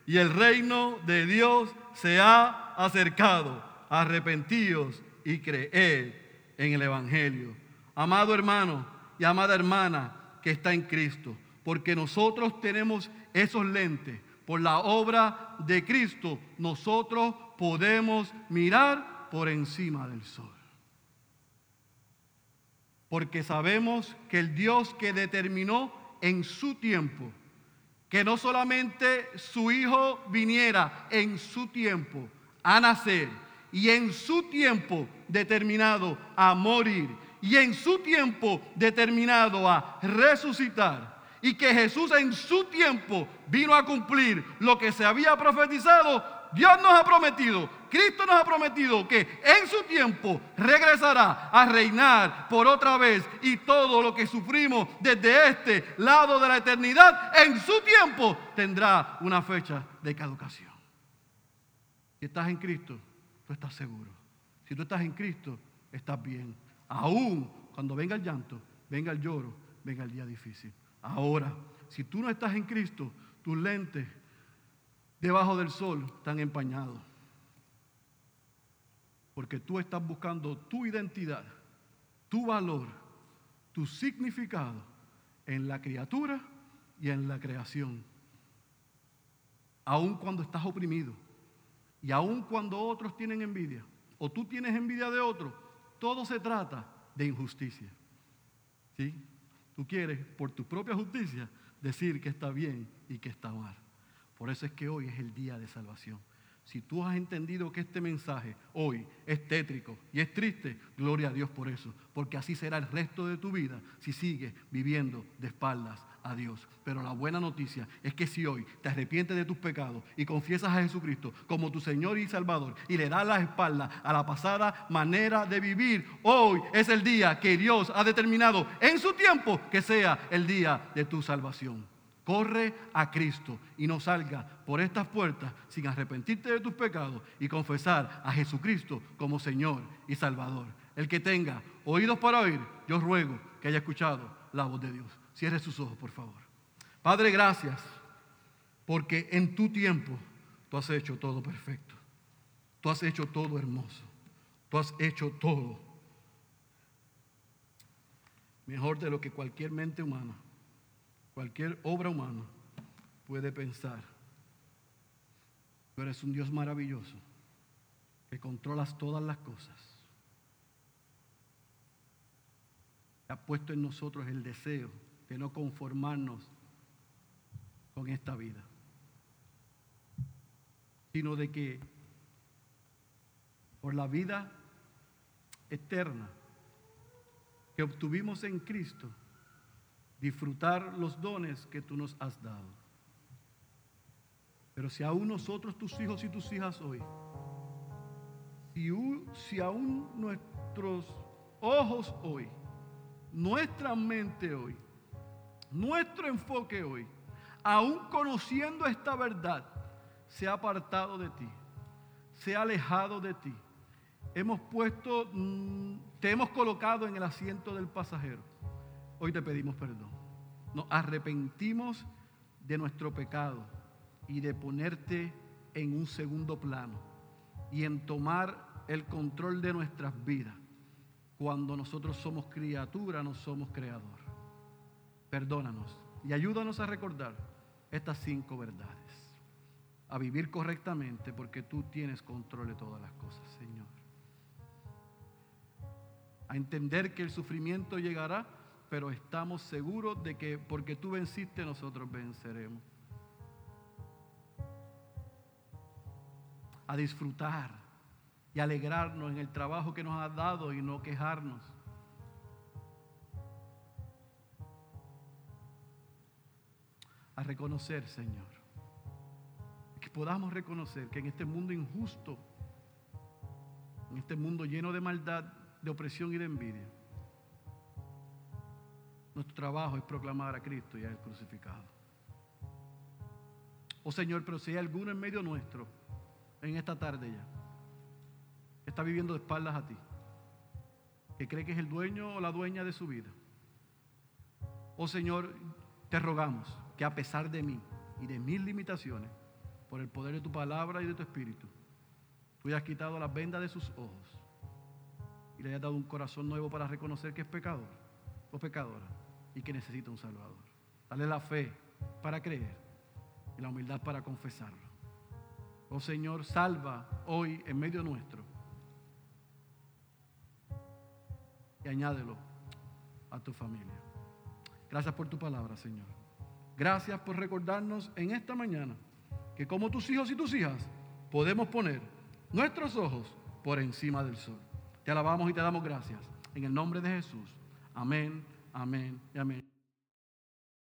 y el reino de Dios se ha acercado. Arrepentíos y creed en el Evangelio. Amado hermano y amada hermana que está en Cristo, porque nosotros tenemos esos lentes por la obra de Cristo, nosotros podemos mirar por encima del sol. Porque sabemos que el Dios que determinó en su tiempo, que no solamente su Hijo viniera en su tiempo a nacer y en su tiempo determinado a morir y en su tiempo determinado a resucitar, y que Jesús en su tiempo vino a cumplir lo que se había profetizado, Dios nos ha prometido, Cristo nos ha prometido que en su tiempo regresará a reinar por otra vez y todo lo que sufrimos desde este lado de la eternidad, en su tiempo tendrá una fecha de caducación. Si estás en Cristo, tú estás seguro. Si tú estás en Cristo, estás bien. Aún cuando venga el llanto, venga el lloro, venga el día difícil. Ahora, si tú no estás en Cristo, tus lentes debajo del sol están empañados. Porque tú estás buscando tu identidad, tu valor, tu significado en la criatura y en la creación. Aun cuando estás oprimido y aun cuando otros tienen envidia o tú tienes envidia de otros, todo se trata de injusticia. ¿Sí? Tú quieres, por tu propia justicia, decir que está bien y que está mal. Por eso es que hoy es el día de salvación. Si tú has entendido que este mensaje hoy es tétrico y es triste, gloria a Dios por eso, porque así será el resto de tu vida si sigues viviendo de espaldas a Dios. Pero la buena noticia es que si hoy te arrepientes de tus pecados y confiesas a Jesucristo como tu Señor y Salvador y le das la espalda a la pasada manera de vivir, hoy es el día que Dios ha determinado en su tiempo que sea el día de tu salvación. Corre a Cristo y no salga por estas puertas sin arrepentirte de tus pecados y confesar a Jesucristo como Señor y Salvador. El que tenga oídos para oír, yo ruego que haya escuchado la voz de Dios. Cierre sus ojos, por favor. Padre, gracias, porque en tu tiempo tú has hecho todo perfecto. Tú has hecho todo hermoso. Tú has hecho todo mejor de lo que cualquier mente humana, cualquier obra humana puede pensar. Tú eres un Dios maravilloso que controlas todas las cosas ha puesto en nosotros el deseo de no conformarnos con esta vida, sino de que por la vida eterna que obtuvimos en Cristo, disfrutar los dones que tú nos has dado. Pero si aún nosotros, tus hijos y tus hijas hoy, si, si aún nuestros ojos hoy, nuestra mente hoy, nuestro enfoque hoy, aún conociendo esta verdad, se ha apartado de ti, se ha alejado de ti. Hemos puesto, mm, te hemos colocado en el asiento del pasajero. Hoy te pedimos perdón. Nos arrepentimos de nuestro pecado y de ponerte en un segundo plano y en tomar el control de nuestras vidas. Cuando nosotros somos criatura, no somos creador. Perdónanos y ayúdanos a recordar estas cinco verdades, a vivir correctamente porque tú tienes control de todas las cosas, Señor. A entender que el sufrimiento llegará, pero estamos seguros de que porque tú venciste, nosotros venceremos. A disfrutar y alegrarnos en el trabajo que nos has dado y no quejarnos. A reconocer, Señor, que podamos reconocer que en este mundo injusto, en este mundo lleno de maldad, de opresión y de envidia, nuestro trabajo es proclamar a Cristo y a Él crucificado. Oh Señor, pero si hay alguno en medio nuestro, en esta tarde ya, que está viviendo de espaldas a ti, que cree que es el dueño o la dueña de su vida, oh Señor, te rogamos que a pesar de mí y de mis limitaciones, por el poder de tu palabra y de tu espíritu, tú hayas quitado las vendas de sus ojos y le hayas dado un corazón nuevo para reconocer que es pecador o pecadora y que necesita un Salvador. Dale la fe para creer y la humildad para confesarlo. Oh Señor, salva hoy en medio nuestro y añádelo a tu familia. Gracias por tu palabra, Señor. Gracias por recordarnos en esta mañana que como tus hijos y tus hijas podemos poner nuestros ojos por encima del sol. Te alabamos y te damos gracias. En el nombre de Jesús. Amén, Amen. Amen.